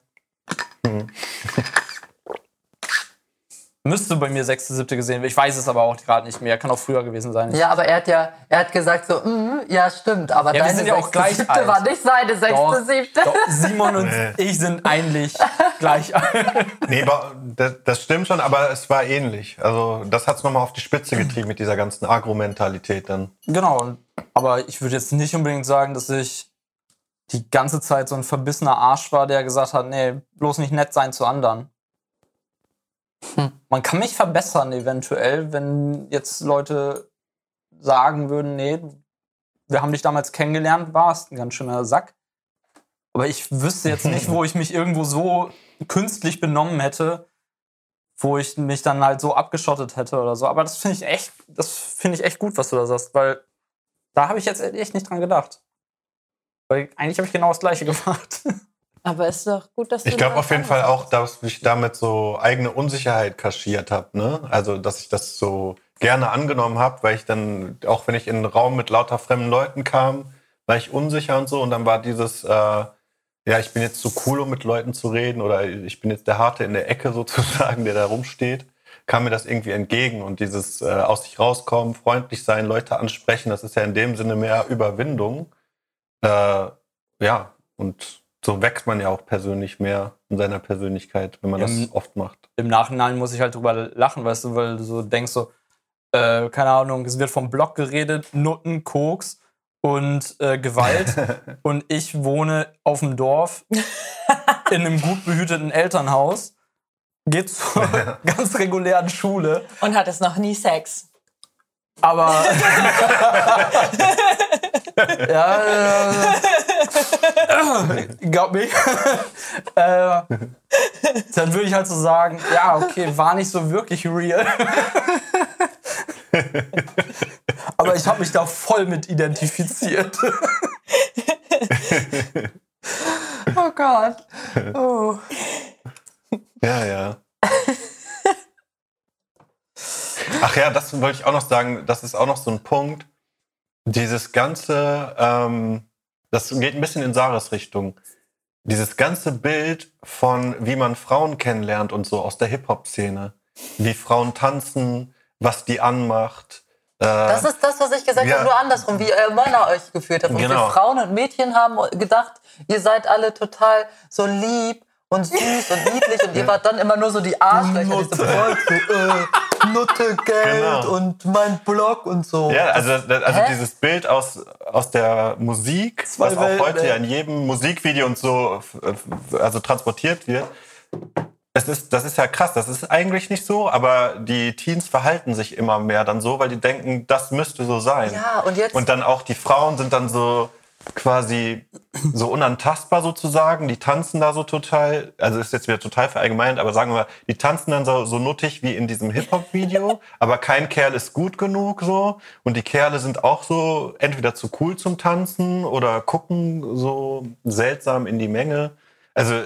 Müsste bei mir sechste, siebte gesehen werden. Ich weiß es aber auch gerade nicht mehr. Kann auch früher gewesen sein. Ja, aber er hat ja, er hat gesagt so, mm, ja stimmt, aber wir deine sind ja auch sechste, gleich siebte alt. war nicht seine sechste, Doch, siebte. doch, Simon und Nee. ich sind eigentlich gleich alt. [LAUGHS] Nee, aber das, das stimmt schon, aber es war ähnlich. Also das hat es nochmal auf die Spitze getrieben mit dieser ganzen Agro-Mentalität dann. Genau, aber ich würde jetzt nicht unbedingt sagen, dass ich die ganze Zeit so ein verbissener Arsch war, der gesagt hat, nee, bloß nicht nett sein zu anderen. Man kann mich verbessern eventuell, wenn jetzt Leute sagen würden, nee, wir haben dich damals kennengelernt, warst ein ganz schöner Sack. Aber ich wüsste jetzt nicht, wo [LAUGHS] ich mich irgendwo so künstlich benommen hätte, wo ich mich dann halt so abgeschottet hätte oder so. Aber das finde ich echt, das finde ich echt gut, was du da sagst, weil da habe ich jetzt echt nicht dran gedacht. Weil eigentlich habe ich genau das Gleiche [LAUGHS] gemacht. Aber ist doch gut, dass du Ich glaube auf jeden Fall auch, dass ich damit so eigene Unsicherheit kaschiert habe. Ne? Also, dass ich das so gerne angenommen habe, weil ich dann, auch wenn ich in einen Raum mit lauter fremden Leuten kam, war ich unsicher und so. Und dann war dieses, äh, ja, ich bin jetzt zu cool, um mit Leuten zu reden oder ich bin jetzt der Harte in der Ecke [LAUGHS] sozusagen, der da rumsteht, kam mir das irgendwie entgegen. Und dieses äh, aus sich rauskommen, freundlich sein, Leute ansprechen, das ist ja in dem Sinne mehr Überwindung. Äh, ja, und so wächst man ja auch persönlich mehr in seiner Persönlichkeit, wenn man Ja, das oft macht. Im Nachhinein muss ich halt drüber lachen, weißt du, weil du so denkst so, äh, keine Ahnung, es wird vom Blog geredet, Nutten, Koks und äh, Gewalt. [LAUGHS] und ich wohne auf dem Dorf in einem gut behüteten Elternhaus, geht zur [LAUGHS] ganz regulären Schule, Und hat es noch nie Sex. aber [LAUGHS] ja, äh, [LAUGHS] glaub mich. [LAUGHS] äh, dann würde ich halt so sagen, ja, okay, war nicht so wirklich real. [LAUGHS] aber ich habe mich da voll mit identifiziert. Oh Gott. Oh. Ja, ja. Ach ja, das wollte ich auch noch sagen. Das ist auch noch so ein Punkt. Dieses ganze, ähm, das geht ein bisschen in Sarahs Richtung. Dieses ganze Bild von, wie man Frauen kennenlernt und so aus der Hip-Hop-Szene. Wie Frauen tanzen, was die anmacht. Äh, Das ist das, was ich gesagt Ja. habe, nur andersrum, wie ihr Männer euch geführt habt. Und Genau. wir Frauen und Mädchen haben gedacht, ihr seid alle total so lieb und süß und niedlich und ihr wart dann immer nur so die Arschlöcher, die so voll so, äh, Nutte, Geld Genau. und mein Blog und so. Ja, also, das, also Hä? dieses Bild aus, aus der Musik, Zwei was auch Welten, heute ey. ja in jedem Musikvideo und so f- f- also transportiert wird. Es ist, das ist ja krass, das ist eigentlich nicht so, aber die Teens verhalten sich immer mehr dann so, weil die denken, das müsste so sein. Ja, und jetzt- Und dann auch die Frauen sind dann so quasi so unantastbar sozusagen. Die tanzen da so total, also ist jetzt wieder total verallgemeinert, aber sagen wir mal, die tanzen dann so, so nuttig wie in diesem Hip-Hop-Video, [LAUGHS] aber kein Kerl ist gut genug so. Und die Kerle sind auch so entweder zu cool zum Tanzen oder gucken so seltsam in die Menge. Also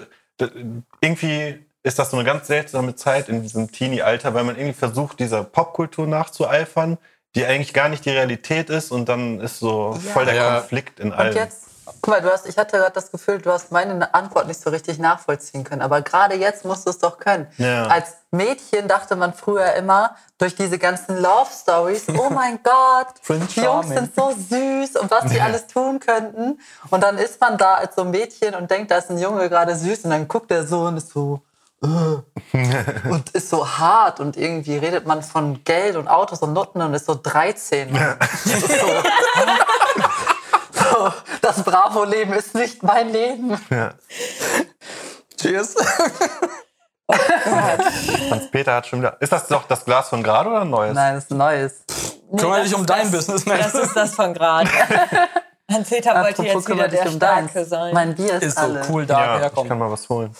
irgendwie ist das so eine ganz seltsame Zeit in diesem Teenie-Alter, weil man irgendwie versucht, dieser Popkultur nachzueifern, die eigentlich gar nicht die Realität ist und dann ist so Ja. voll der Ja. Konflikt in Und allem. jetzt, guck mal, du hast, ich hatte gerade das Gefühl, du hast meine Antwort nicht so richtig nachvollziehen können. Aber gerade jetzt musst du es doch können. Ja. Als Mädchen dachte man früher immer durch diese ganzen Love Stories, [LAUGHS] oh mein Gott, die Jungs sind so süß und was die Ja. alles tun könnten. Und dann ist man da als so ein Mädchen und denkt, da ist ein Junge gerade süß und dann guckt der so und ist so. [LAUGHS] und ist so hart und irgendwie redet man von Geld und Autos und Nutten und ist so 13. Das ist so, [LAUGHS] so, das Bravo-Leben ist nicht mein Leben. Ja. Cheers. [LAUGHS] Hans-Peter hat schon wieder. Ist das doch das Glas von gerade oder ein neues? Nein, das ist ein neues. Kümmere das dich um dein das- Business, Mensch. Das ist das von gerade. Hans-Peter wollte Apropos, jetzt wieder kümmere der um Starke deins. sein. Mein Bier ist, Ist so alle. cool ja, da ich herkommen. kann mal was holen.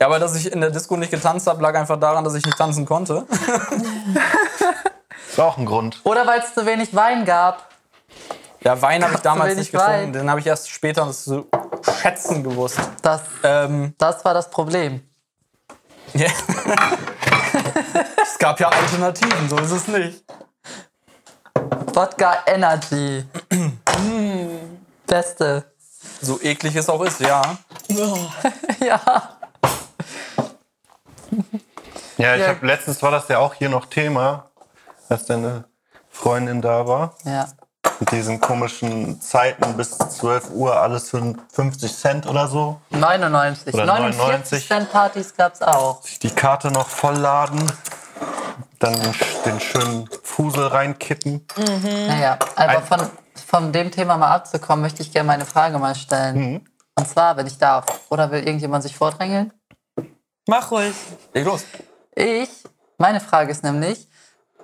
Ja, aber dass ich in der Disco nicht getanzt habe, lag einfach daran, dass ich nicht tanzen konnte. [LAUGHS] Ist auch ein Grund. Oder weil es zu wenig Wein gab. Ja, Wein habe ich damals nicht gefunden. Wein? Den habe ich erst später zu schätzen gewusst. Das, Ähm, das war das Problem. es gab ja Alternativen, so ist es nicht. Wodka Energy. [CLEARS THROAT] Beste. So eklig es auch ist, ja. [LAUGHS] Ja. Ja, ich Ja. habe letztens war das ja auch hier noch Thema, als deine Freundin da war. Ja. Mit diesen komischen Zeiten bis 12 Uhr, alles für 50 Cent oder so. 99. Oder 49 99. Cent Partys gab's auch. Die Karte noch vollladen, dann den, schönen Fusel reinkippen. Naja, aber von, von dem Thema mal abzukommen, möchte ich gerne meine Frage mal stellen. Mhm. Und zwar, wenn ich darf. Oder will irgendjemand sich vordrängeln? Mach ruhig. Leg los. Ich, meine Frage ist nämlich,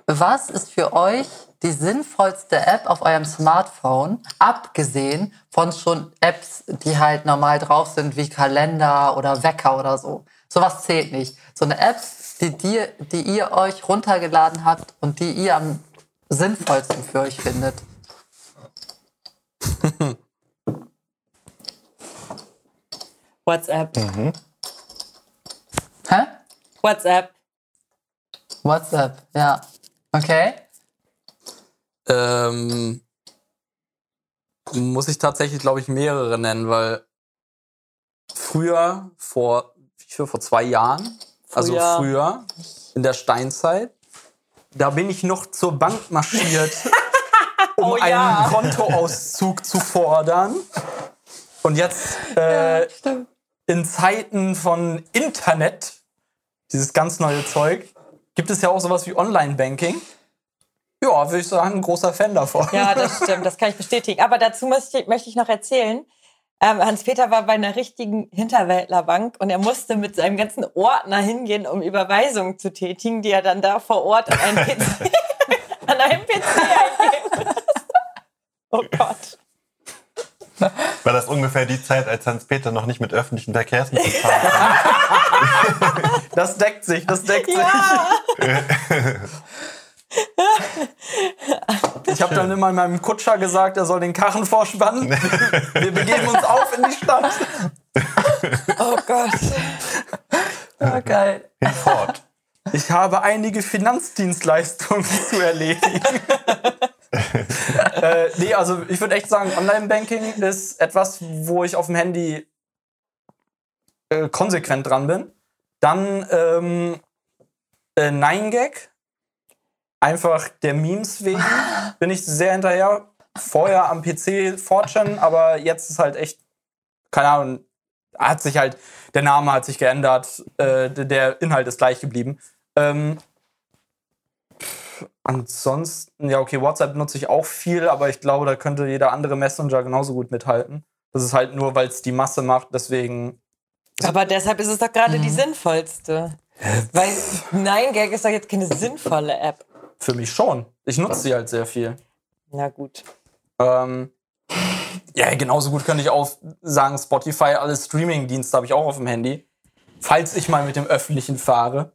was ist für euch die sinnvollste App auf eurem Smartphone, abgesehen von schon Apps, die halt normal drauf sind, wie Kalender oder Wecker oder so? Sowas zählt nicht. So eine App, die, dir, die ihr euch runtergeladen habt und die ihr am sinnvollsten für euch findet. [LAUGHS] WhatsApp. Hä? WhatsApp. WhatsApp, ja. Okay. Ähm, muss ich tatsächlich, glaube ich, mehrere nennen, weil früher, vor, wie viel, vor zwei Jahren, also Früher. früher, in der Steinzeit, da bin ich noch zur Bank marschiert, [LAUGHS] um Oh ja. einen Kontoauszug zu fordern. Und jetzt äh, Stimmt. In Zeiten von Internet, dieses ganz neue Zeug, gibt es ja auch sowas wie Online-Banking. Ja, würde ich sagen, ein großer Fan davon. Ja, das [LAUGHS] stimmt, das kann ich bestätigen. Aber dazu muss ich, möchte ich noch erzählen. Ähm, Hans-Peter war bei einer richtigen Hinterwäldlerbank und er musste mit seinem ganzen Ordner hingehen, um Überweisungen zu tätigen, die er dann da vor Ort an [LAUGHS] einen PC, an einem PC eingeben musste. Oh Gott. War das ungefähr die Zeit, als Hans-Peter noch nicht mit öffentlichen Verkehrsmitteln fahren konnte? [LAUGHS] Das deckt sich, das deckt Ja, sich. [LAUGHS] Ich habe dann immer meinem Kutscher gesagt, er soll den Karren vorspannen. Wir begeben uns auf in die Stadt. oh Gott. Ja, geil. Hinfort. Ich habe einige Finanzdienstleistungen zu erledigen. [LAUGHS] [LAUGHS] äh, nee, also ich würde echt sagen, Online-Banking ist etwas, wo ich auf dem Handy äh, konsequent dran bin. Dann ähm, äh, 9gag. Einfach der Memes wegen [LAUGHS] bin ich sehr hinterher. Vorher am PC Fortune, aber jetzt ist halt echt, keine Ahnung, hat sich halt, der Name hat sich geändert, äh, der Inhalt ist gleich geblieben. Ähm, ansonsten, ja, okay, WhatsApp nutze ich auch viel, aber ich glaube, da könnte jeder andere Messenger genauso gut mithalten. Das ist halt nur, weil es die Masse macht, deswegen. Aber deshalb ist es doch gerade die sinnvollste. Weil 9gag ist doch jetzt keine sinnvolle App. Für mich schon. Ich nutze sie halt sehr viel. Na gut. Ähm, ja, genauso gut könnte ich auch sagen, Spotify, alle Streaming-Dienste habe ich auch auf dem Handy. Falls ich mal mit dem Öffentlichen fahre,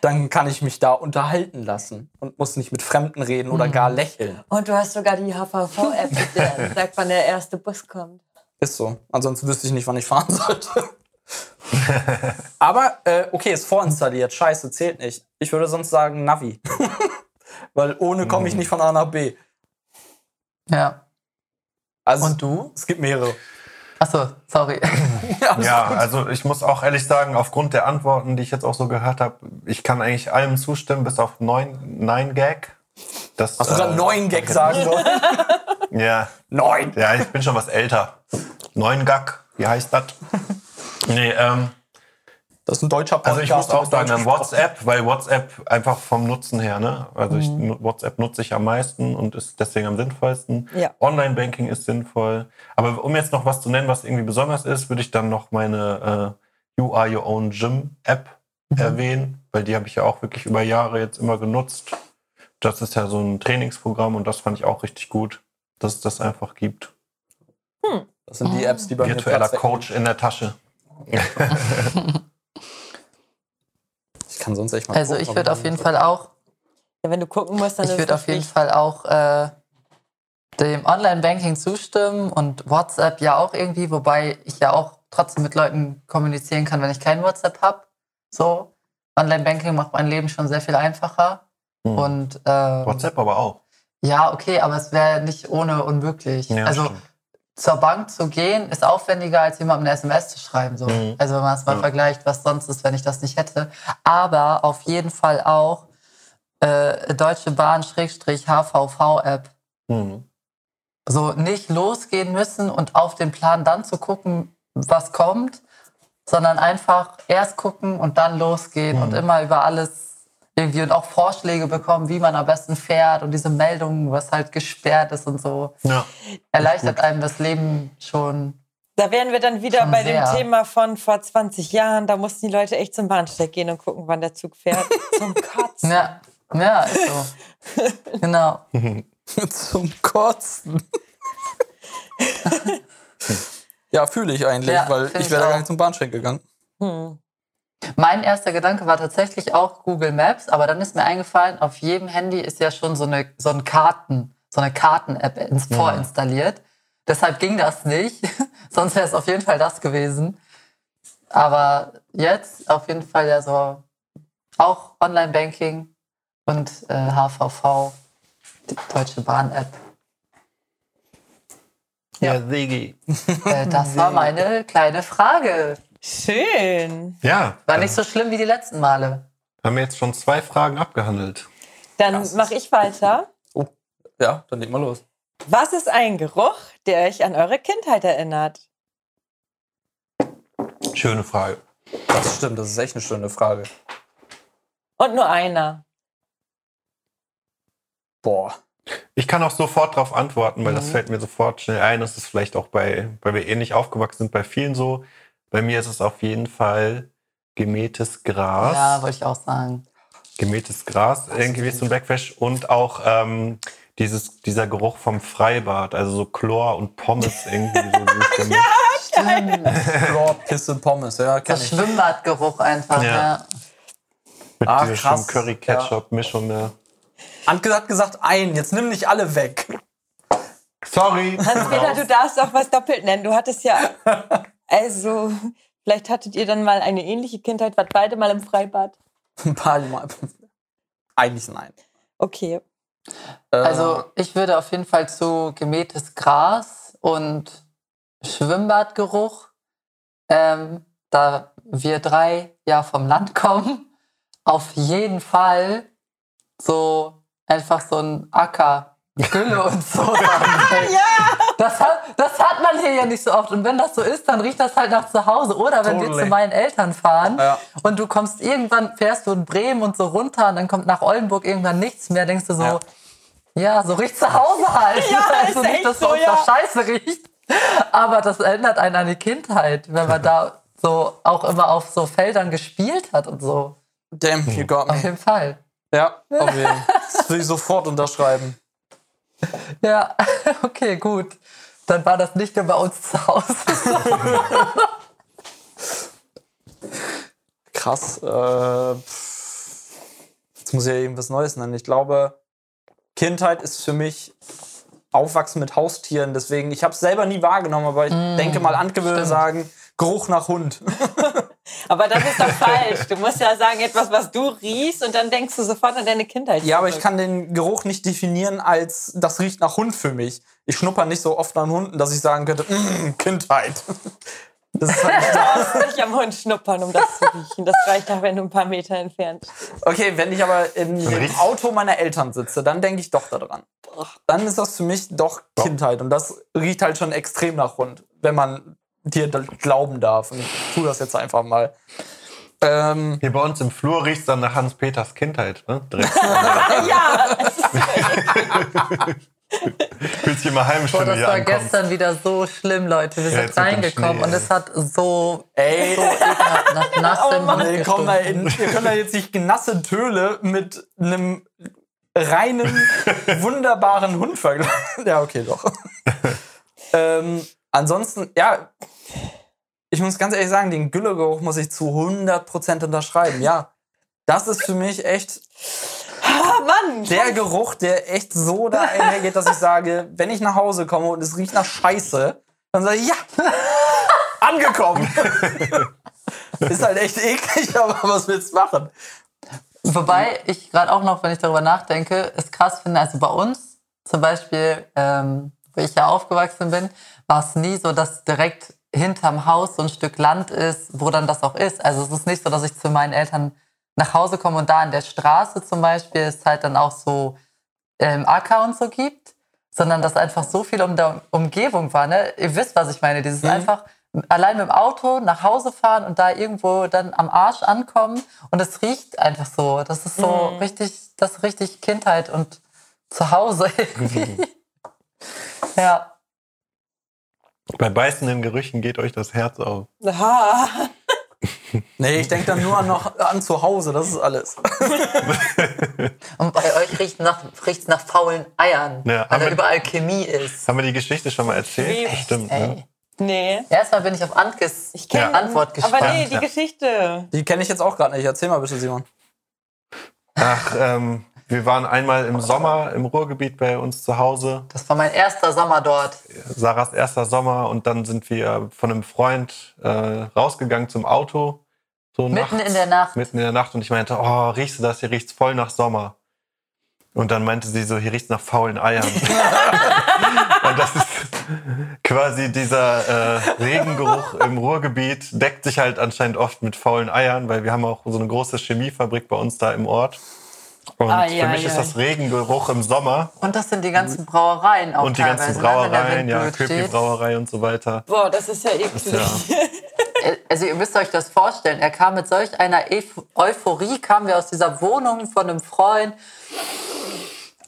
dann kann ich mich da unterhalten lassen und muss nicht mit Fremden reden oder gar lächeln. Und du hast sogar die HVV-App, [LAUGHS] der sagt, wann der erste Bus kommt. Ist so. Ansonsten wüsste ich nicht, wann ich fahren sollte. Aber, äh, okay, ist vorinstalliert. Scheiße, zählt nicht. Ich würde sonst sagen Navi. [LAUGHS] Weil ohne komme ich nicht von A nach B. Ja. Also, Und du? es gibt mehrere. Achso, sorry. [LAUGHS] Ja, also ich muss auch ehrlich sagen, aufgrund der Antworten, die ich jetzt auch so gehört habe, ich kann eigentlich allem zustimmen, bis auf 9, 9gag. Das, Hast du gerade äh, neun Gag sagen wollen? [LAUGHS] Ja, Neun. ja, ich bin schon was älter. 9gag, wie heißt das? Nee, ähm, Das ist ein deutscher also ich muss auch sagen, an WhatsApp, weil WhatsApp einfach vom Nutzen her, ne? Also ich, nu- WhatsApp nutze ich am meisten und ist deswegen am sinnvollsten. Ja. Online-Banking ist sinnvoll. Aber um jetzt noch was zu nennen, was irgendwie besonders ist, würde ich dann noch meine äh, You Are Your Own Gym App mhm. erwähnen, weil die habe ich ja auch wirklich über Jahre jetzt immer genutzt. Das ist ja so ein Trainingsprogramm und das fand ich auch richtig gut, dass es das einfach gibt. Hm. Das sind die Apps, die bei Virtueller mir Virtueller Coach in der Tasche. [LAUGHS] [LAUGHS] ich kann sonst echt mal Also gucken, ich würde auf jeden Fall auch. Ja, wenn du gucken musst, dann Ich würde auf jeden Fall auch äh, dem Online-Banking zustimmen und WhatsApp ja auch irgendwie, wobei ich ja auch trotzdem mit Leuten kommunizieren kann, wenn ich kein WhatsApp habe. So, Online-Banking macht mein Leben schon sehr viel einfacher. Hm. Und, ähm, WhatsApp aber auch. Ja, okay, aber es wäre nicht ohne unmöglich. Ja, also stimmt. Zur Bank zu gehen, ist aufwendiger, als jemandem eine SMS zu schreiben. So. Mhm. Also wenn man es mal ja. vergleicht, was sonst ist, wenn ich das nicht hätte. Aber auf jeden Fall auch äh, Deutsche Bahn-HVV-App. Mhm. So nicht losgehen müssen und auf den Plan dann zu gucken, was kommt, sondern einfach erst gucken und dann losgehen mhm. und immer über alles irgendwie und auch Vorschläge bekommen, wie man am besten fährt und diese Meldungen, was halt gesperrt ist und so. Ja, erleichtert einem das Leben schon. Da wären wir dann wieder bei sehr. dem Thema von vor 20 Jahren. Da mussten die Leute echt zum Bahnsteig gehen und gucken, wann der Zug fährt. [LAUGHS] zum Kotzen. Ja, ja ist so. [LAUGHS] genau. [LAUGHS] zum Kotzen. ja, fühle ich eigentlich, ja, weil ich wäre gar nicht zum Bahnsteig gegangen. Hm. Mein erster Gedanke war tatsächlich auch Google Maps, aber dann ist mir eingefallen, auf jedem Handy ist ja schon so eine, so ein Karten, so eine Karten-App ins ja. vorinstalliert. Deshalb ging das nicht. [LAUGHS] Sonst wäre es auf jeden Fall das gewesen. Aber jetzt auf jeden Fall ja so auch Online-Banking und äh, HVV, die Deutsche Bahn-App. Ja, ja Sigi. Äh, das war [LAUGHS] meine kleine Frage. Schön. Ja. War nicht so schlimm wie die letzten Male. Haben wir jetzt schon zwei Fragen abgehandelt. Dann mache ich weiter. Oh, ja, dann leg mal los. Was ist ein Geruch, der euch an eure Kindheit erinnert? Schöne Frage. Das stimmt, das ist echt eine schöne Frage. Und nur einer. Boah. Ich kann auch sofort darauf antworten, weil mhm. das fällt mir sofort schnell ein. Das ist vielleicht auch bei, weil wir ähnlich aufgewachsen sind, bei vielen so. Bei mir ist es auf jeden Fall gemähtes Gras. Ja, wollte ich auch sagen. Gemähtes Gras, irgendwie wie so ein Backwash und auch ähm, dieses, dieser Geruch vom Freibad, also so Chlor und Pommes irgendwie so [LAUGHS] ja, stimmt. Chlor, Pisse, Pommes, ja, kenn Das Schwimmbadgeruch einfach, ja. ja. Mit Ach, dieser Curry-Ketchup-Mischung, ja. Antke hat gesagt ein, jetzt nimm nicht alle weg. Sorry. Hans-Peter, du darfst auch was doppelt nennen. Du hattest ja [LAUGHS] Also, vielleicht hattet ihr dann mal eine ähnliche Kindheit, wart beide mal im Freibad? [LAUGHS] Ein paar Mal. Eigentlich nein. Okay. Also, ich würde auf jeden Fall zu gemähtes Gras und Schwimmbadgeruch, ähm, da wir drei ja vom Land [LAUGHS] kommen, auf jeden Fall so einfach so ein Acker Gülle und so. [LAUGHS] ja! Das hat, das hat man hier ja nicht so oft. Und wenn das so ist, dann riecht das halt nach zu Hause. Oder wenn totally. wir zu meinen Eltern fahren ja. und du kommst irgendwann, fährst du in Bremen und so runter und dann kommt nach Oldenburg irgendwann nichts mehr, denkst du so, ja, ja so riecht zu Hause halt. Ja, [LAUGHS] also nicht, dass so, ja. Scheiße riecht. Aber das erinnert einen an die Kindheit, wenn man da so auch immer auf so Feldern gespielt hat und so. Damn, you got me. Auf jeden Fall. Ja, auf jeden Fall. Das will ich sofort unterschreiben. [LAUGHS] Ja, [LAUGHS] okay, gut. Dann war das nicht nur bei uns zu Hause. [LAUGHS] Krass. Äh, jetzt muss ich ja irgendwas Neues nennen. Ich glaube, Kindheit ist für mich Aufwachsen mit Haustieren. Deswegen, ich habe es selber nie wahrgenommen, aber ich mm, denke mal, Antke würde sagen, Geruch nach Hund. Aber das ist doch [LAUGHS] falsch. Du musst ja sagen, etwas, was du riechst und dann denkst du sofort an deine Kindheit. Ja, aber ich kann den Geruch nicht definieren als, das riecht nach Hund für mich. Ich schnupper nicht so oft an Hunden, dass ich sagen könnte, mm, Kindheit. [LAUGHS] Das ist halt du musst nicht am Hund schnuppern, um das zu riechen. Das reicht auch, wenn du ein paar Meter entfernt Okay, wenn ich aber dem Auto meiner Eltern sitze, dann denke ich doch daran. Dann ist das für mich doch Kindheit. Und das riecht halt schon extrem nach Hund, wenn man dir glauben darf. Und ich tue das jetzt einfach mal. Ähm, Hier bei uns im Flur riecht es dann nach Hans-Peters Kindheit, ne? [LAUGHS] ja! [LAUGHS] Fühlt sich immer heimisch, Boah, wenn du das war ankommst. gestern wieder so schlimm, Leute. Wir Ja, sind reingekommen und es hat so, Ey. so ekelhaft nach [LAUGHS] nassem Hund Nee, komm, da gestunken. in, ihr könnt da jetzt nicht nasse Töle mit einem reinen, wunderbaren Hund vergleichen. Ja, okay, doch. ähm, ansonsten, ja, ich muss ganz ehrlich sagen, den Güllegeruch muss ich zu 100% unterschreiben. Ja, das ist für mich echt Ah, Mann! der Geruch, der echt so da einhergeht, dass ich sage, wenn ich nach Hause komme und es riecht nach Scheiße, dann sage ich, ja, [LAUGHS] angekommen. [LAUGHS] ist halt echt eklig, aber was willst du machen? Wobei ich gerade auch noch, wenn ich darüber nachdenke, es krass finde, also bei uns zum Beispiel, ähm, wo ich ja aufgewachsen bin, war es nie so, dass direkt hinterm Haus so ein Stück Land ist, wo dann das auch ist. Also es ist nicht so, dass ich zu meinen Eltern nach Hause komme und da in der Straße zum Beispiel es halt dann auch so ähm, Acker und so gibt, sondern dass einfach so viel um der Umgebung war. Ne? Ihr wisst, was ich meine. Dieses einfach allein mit dem Auto nach Hause fahren und da irgendwo dann am Arsch ankommen und es riecht einfach so. Das ist so richtig, das ist richtig Kindheit und Zuhause irgendwie. [LAUGHS] ja. Bei beißenden Gerüchen geht euch das Herz auf. Ha. [LAUGHS] Nee, ich denke dann nur an, noch, an zu Hause, das ist alles. [LAUGHS] Und bei euch riecht es nach, riecht's nach faulen Eiern, Ja, weil aber- da überall Chemie ist. Haben wir die Geschichte schon mal erzählt? Schwierig, Stimmt. Ne? Ey. Nee. Erstmal bin ich auf Ankes Ich kenne Ja. Antwort gespannt. Aber nee, die Ja. Geschichte. Die kenne ich jetzt auch gerade nicht. Erzähl mal bitte, Simon. Ach, ähm, wir waren einmal im Sommer im Ruhrgebiet bei uns zu Hause. Das war mein erster Sommer dort. Sarahs erster Sommer und dann sind wir von einem Freund äh, rausgegangen zum Auto. So Mitten nachts, in der Nacht. Mitten in der Nacht und ich meinte, oh, riechst du das? Hier riecht's voll nach Sommer. Und dann meinte sie so, hier riecht's nach faulen Eiern. [LAUGHS] und das ist quasi dieser äh, Regengeruch im Ruhrgebiet, deckt sich halt anscheinend oft mit faulen Eiern, weil wir haben auch so eine große Chemiefabrik bei uns da im Ort. Und Ai, für ai, mich ist ai. das Regengeruch im Sommer Und das sind die ganzen Brauereien auch und die ganzen ne, Brauereien, ja. Köpi-Brauerei und so weiter. Boah, das ist ja eklig. Ja. Also ihr müsst euch das vorstellen. Er kam mit solch einer Euph- Euphorie, kamen wir aus dieser Wohnung von einem Freund.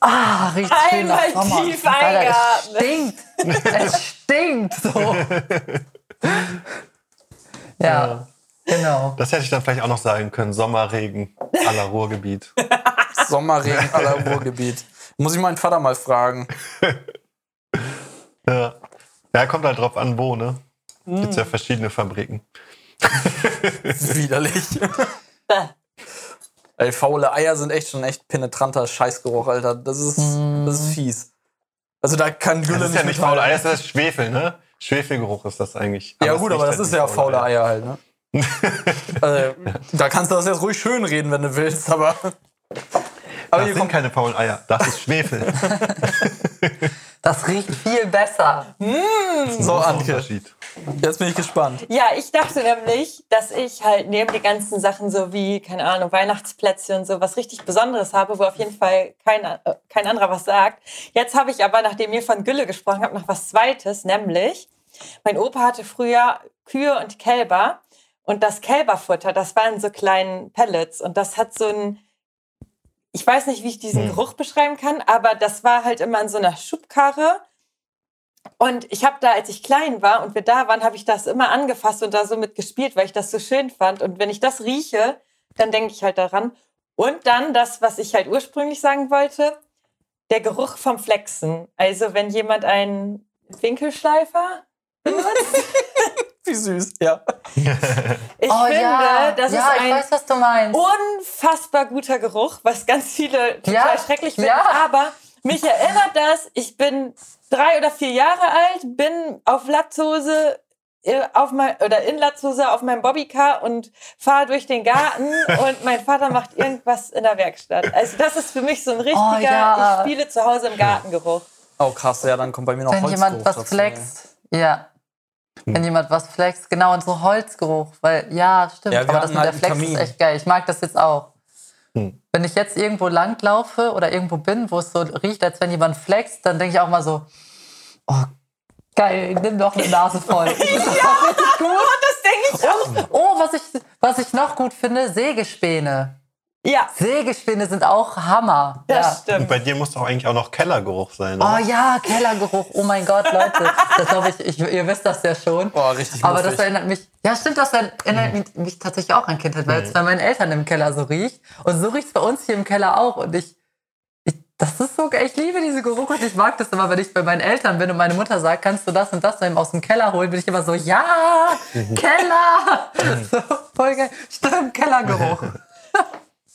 Ah, riecht schön nach Einmal Sommer. tief Alter, es stinkt. es stinkt so. [LAUGHS] Ja, genau. Das hätte ich dann vielleicht auch noch sagen können. Sommerregen aller Ruhrgebiet. [LAUGHS] [LAUGHS] Sommerregen aller Ruhrgebiet. Muss ich meinen Vater mal fragen. Ja. ja, kommt halt drauf an, wo, ne? Gibt's ja verschiedene Fabriken. [LAUGHS] Widerlich. [LAUGHS] Ey, faule Eier sind echt schon echt penetranter Scheißgeruch, Alter. Das ist, das ist fies. Also da kann Gülle Das ist ja nicht faule Eier, das ist Schwefel, ne? Schwefelgeruch ist das eigentlich. Ja gut, aber das halt ist ja faule Eier halt, ne? also, da kannst du das jetzt ruhig schön reden, wenn du willst, aber. Aber Das hier sind kommt. keine faulen Eier, das ist Schwefel. [LAUGHS] Das riecht viel besser. So, Großer Anke, Unterschied. jetzt bin ich gespannt. Ja, ich dachte nämlich, dass ich halt neben den ganzen Sachen so wie, keine Ahnung, Weihnachtsplätze und so was richtig Besonderes habe, wo auf jeden Fall kein, äh, kein anderer was sagt. Jetzt habe ich aber, nachdem ihr von Gülle gesprochen habt, noch was Zweites, nämlich mein Opa hatte früher Kühe und Kälber und das Kälberfutter, das waren so kleinen Pellets und das hat so ein, ich weiß nicht, wie ich diesen Hm. Geruch beschreiben kann, aber das war halt immer in so einer Schubkarre und ich habe da, als ich klein war und wir da waren, habe ich das immer angefasst und da so mit gespielt, weil ich das so schön fand. Und wenn ich das rieche, dann denke ich halt daran. Und dann das, was ich halt ursprünglich sagen wollte, der Geruch vom Flexen. Also wenn jemand einen Winkelschleifer benutzt. [LAUGHS] [LAUGHS] Wie süß, ja. [LAUGHS] Ich oh finde, ja, das ja, ist ein weiß, was du meinst. unfassbar guter Geruch, was ganz viele total Ja, schrecklich finden. ja. Aber mich erinnert das, ich bin drei oder vier Jahre alt, bin auf Latzhose äh, auf mein, oder in Latzhose auf meinem Bobbycar und fahre durch den Garten [LAUGHS] und mein Vater macht irgendwas in der Werkstatt. Also das ist für mich so ein richtiger, Oh, ja. ich spiele zu Hause im Gartengeruch. Oh krass, ja, dann kommt bei mir noch Wenn Holzgeruch jemand was dazu, flext. Ja. Hm. Wenn jemand was flext, genau, und so Holzgeruch. Weil, ja, stimmt. Ja, aber das mit der halt Flex Kamin. ist echt geil. Ich mag das jetzt auch. Hm. Wenn ich jetzt irgendwo langlaufe oder irgendwo bin, wo es so riecht, als wenn jemand flext, dann denke ich auch mal so, oh, geil, nimm doch eine Nase voll. [LAUGHS] ja, [LAUGHS] Das denke ich auch. Oh, was ich, was ich noch gut finde, Sägespäne. Ja, Sägespäne sind auch Hammer. das ja. Und stimmt. bei dir muss doch eigentlich auch noch Kellergeruch sein, Oh oder? ja, Kellergeruch. Oh mein Gott, Leute. Das glaube ich, ich, ihr wisst das ja schon. Boah, richtig Aber das erinnert mich, ja stimmt, das erinnert mich, mich tatsächlich auch an Kindheit, weil es bei meinen Eltern im Keller so riecht. Und so riecht es bei uns hier im Keller auch. Und ich, ich, das ist so. Ich liebe diese Geruch und ich mag das immer, wenn ich bei meinen Eltern bin und meine Mutter sagt, kannst du das und das aus dem Keller holen, bin ich immer so, ja, Keller. [LAUGHS] so, voll geil. Stimmt, Kellergeruch. [LAUGHS]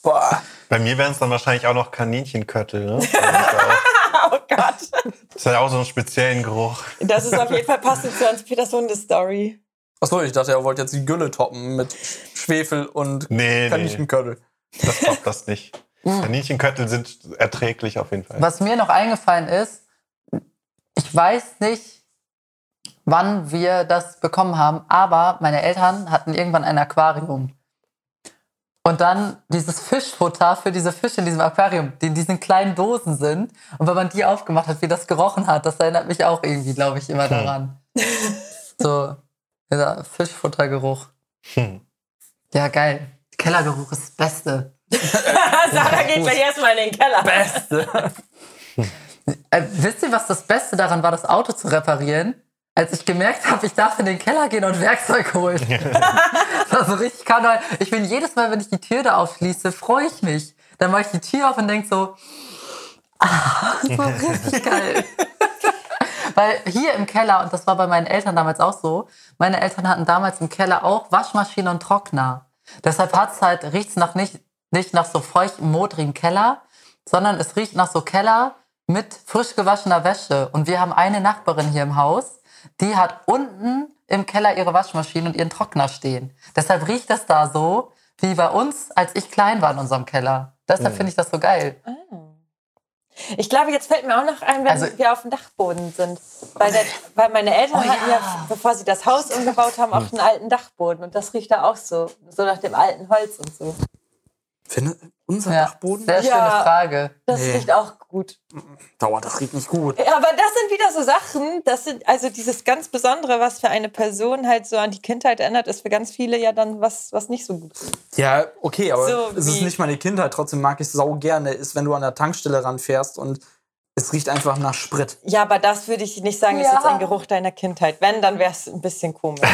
Boah. Bei mir wären es dann wahrscheinlich auch noch Kaninchenköttel, ne? [LAUGHS] Das ist ja Oh Gott. auch- Das hat ja auch so einen speziellen Geruch. Das ist auf jeden Fall passend zu Hans-Peters Hunde-Story. Achso, ich dachte, er wollte jetzt die Gülle toppen mit Schwefel und Nee, nee, Kaninchenköttel. das toppt das nicht. [LAUGHS] Kaninchenköttel sind erträglich auf jeden Fall. Was mir noch eingefallen ist, ich weiß nicht, wann wir das bekommen haben, aber meine Eltern hatten irgendwann ein Aquarium. Und dann dieses Fischfutter für diese Fische in diesem Aquarium, die in diesen kleinen Dosen sind. Und wenn man die aufgemacht hat, wie das gerochen hat, das erinnert mich auch irgendwie, glaube ich, immer daran. So, dieser Fischfuttergeruch. Hm. Ja, geil. Kellergeruch ist das Beste. [LAUGHS] Sarah geht gleich erstmal in den Keller. Beste. Äh, wisst ihr, was das Beste daran war, das Auto zu reparieren? Als ich gemerkt habe, ich darf in den Keller gehen und Werkzeug holen. [LAUGHS] das war so richtig Karneval. Ich bin jedes Mal, wenn ich die Tür da aufschließe, freue ich mich. Dann mache ich die Tür auf und denke so, ah, [LAUGHS] so richtig geil. [LAUGHS] Weil hier im Keller, und das war bei meinen Eltern damals auch so, meine Eltern hatten damals im Keller auch Waschmaschine und Trockner. Deshalb hat's halt, riecht's nach nicht, nicht nach so feuchtem, modrigen Keller, sondern es riecht nach so Keller mit frisch gewaschener Wäsche. Und wir haben eine Nachbarin hier im Haus, die hat unten im Keller ihre Waschmaschine und ihren Trockner stehen. Deshalb riecht das da so, wie bei uns, als ich klein war in unserem Keller. Deshalb finde ich das so geil. Ich glaube, jetzt fällt mir auch noch ein, wenn Also- wir auf dem Dachboden sind. Weil, der, weil meine Eltern Oh hatten ja. ja, bevor sie das Haus umgebaut haben, auch einen alten Dachboden. Und das riecht da auch so. So nach dem alten Holz und so. Finde unser Ja, Dachboden? sehr schöne Ja. Frage. Das Nee. riecht auch gut. Dauer, das riecht nicht gut. Aber das sind wieder so Sachen, das sind also dieses ganz Besondere, was für eine Person halt so an die Kindheit erinnert, ist für ganz viele ja dann was, was nicht so gut ist. Ja, okay, aber So es ist nicht meine Kindheit. Trotzdem mag ich es sau gerne, ist, wenn du an der Tankstelle ranfährst und es riecht einfach nach Sprit. Ja, aber das würde ich nicht sagen, ist Ja. jetzt ein Geruch deiner Kindheit. Wenn, dann wäre es ein bisschen komisch. [LAUGHS]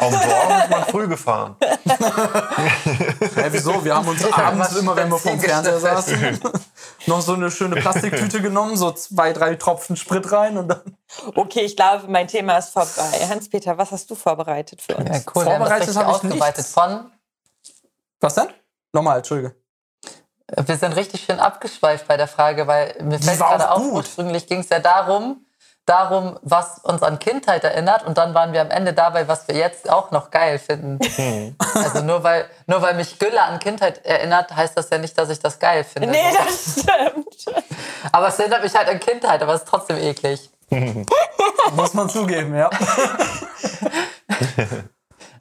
Dem Dorf ist man früh gefahren. Hä, wieso? Wir haben uns abends immer, wenn wir vorm Fernseher saßen, noch so eine schöne Plastiktüte genommen, so zwei, drei Tropfen Sprit rein und dann. Okay, ich glaube, mein Thema ist vorbei. Hans-Peter, was hast du vorbereitet für uns? Ja, cool. Vorbereitet habe ich ausgeweitet. nichts. Von, Was denn? Nochmal, Entschuldige. Wir sind richtig schön abgeschweift bei der Frage, weil mir fällt gerade auch auf, gut. ursprünglich ging es ja darum, darum, was uns an Kindheit erinnert und dann waren wir am Ende dabei, was wir jetzt auch noch geil finden. also nur weil, nur weil mich Gülle an Kindheit erinnert, heißt das ja nicht, dass ich das geil finde. Nee, das stimmt. aber es erinnert mich halt an Kindheit, aber es ist trotzdem eklig. [LAUGHS] Muss man zugeben, ja. [LAUGHS]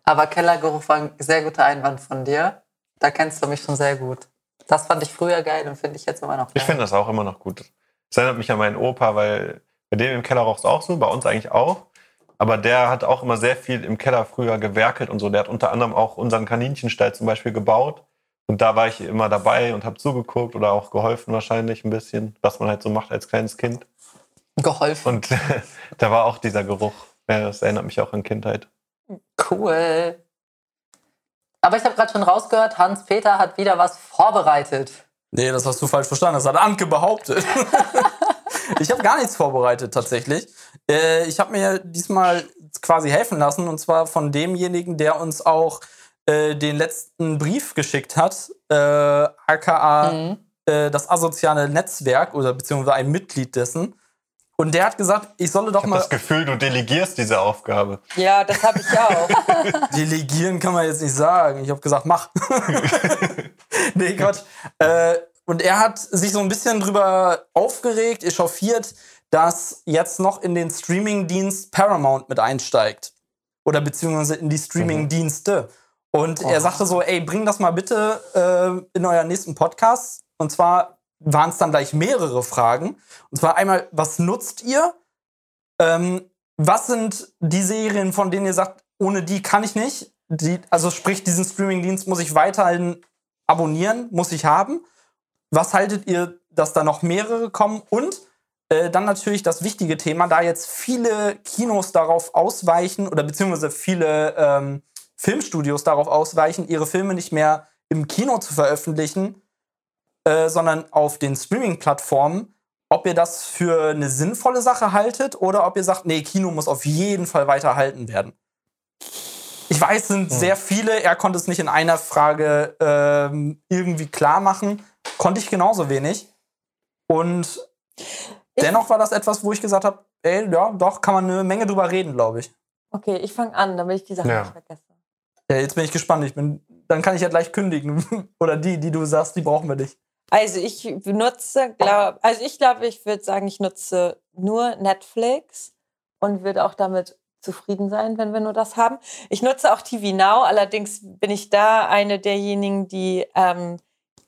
Aber Kellergeruch war ein sehr guter Einwand von dir. Da kennst du mich schon sehr gut. Das fand ich früher geil und finde ich jetzt immer noch geil. Ich finde das auch immer noch gut. Es erinnert mich an meinen Opa, weil bei dem im Keller roch es auch so, bei uns eigentlich auch. Aber der hat auch immer sehr viel im Keller früher gewerkelt und so. Der hat unter anderem auch unseren Kaninchenstall zum Beispiel gebaut. Und da war ich immer dabei und habe zugeguckt oder auch geholfen wahrscheinlich ein bisschen, was man halt so macht als kleines Kind. geholfen. Und [LAUGHS] da war auch dieser Geruch. Das erinnert mich auch an Kindheit. Cool. Aber ich habe gerade schon rausgehört, Hans-Peter hat wieder was vorbereitet. Nee, das hast du falsch verstanden. Das hat Anke behauptet. [LAUGHS] ich habe gar nichts vorbereitet tatsächlich. Äh, ich habe mir diesmal quasi helfen lassen und zwar von demjenigen, der uns auch äh, den letzten Brief geschickt hat, äh, aka Mhm. äh, das asoziale Netzwerk oder beziehungsweise ein Mitglied dessen. Und der hat gesagt, ich solle doch Ich habe mal das Gefühl, du delegierst diese Aufgabe. Ja, das habe ich auch. [LAUGHS] delegieren, kann man jetzt nicht sagen. Ich habe gesagt, mach. [LAUGHS] nee, Quatsch. Äh, und er hat sich so ein bisschen drüber aufgeregt, echauffiert, dass jetzt noch in den Streaming-Dienst Paramount mit einsteigt. Oder beziehungsweise in die Streaming-Dienste. Und er sagte so, ey, bring das mal bitte äh, in euer nächsten Podcast. Und zwar waren es dann gleich mehrere Fragen. Und zwar einmal, was nutzt ihr? Ähm, was sind die Serien, von denen ihr sagt, ohne die kann ich nicht? Die, also sprich, diesen Streaming-Dienst muss ich weiterhin abonnieren, muss ich haben. Was haltet ihr, dass da noch mehrere kommen? Und äh, dann natürlich das wichtige Thema, da jetzt viele Kinos darauf ausweichen oder beziehungsweise viele ähm, Filmstudios darauf ausweichen, ihre Filme nicht mehr im Kino zu veröffentlichen, äh, sondern auf den Streaming-Plattformen, ob ihr das für eine sinnvolle Sache haltet oder ob ihr sagt, nee, Kino muss auf jeden Fall weiterhalten werden. Ich weiß, es sind hm. sehr viele. Er konnte es nicht in einer Frage ähm, irgendwie klar machen. Konnte ich genauso wenig. Und dennoch war das etwas, wo ich gesagt habe, ey, ja, doch, kann man eine Menge drüber reden, glaube ich. Okay, ich fange an, damit ich die Sache ja. nicht vergesse. Ja, jetzt bin ich gespannt. Ich bin, dann kann ich ja gleich kündigen. [LAUGHS] Oder die, die du sagst, die brauchen wir nicht. Also ich nutze, glaub, also ich glaube, ich würde sagen, ich nutze nur Netflix und würde auch damit zufrieden sein, wenn wir nur das haben. Ich nutze auch TV Now, allerdings bin ich da eine derjenigen, die ähm,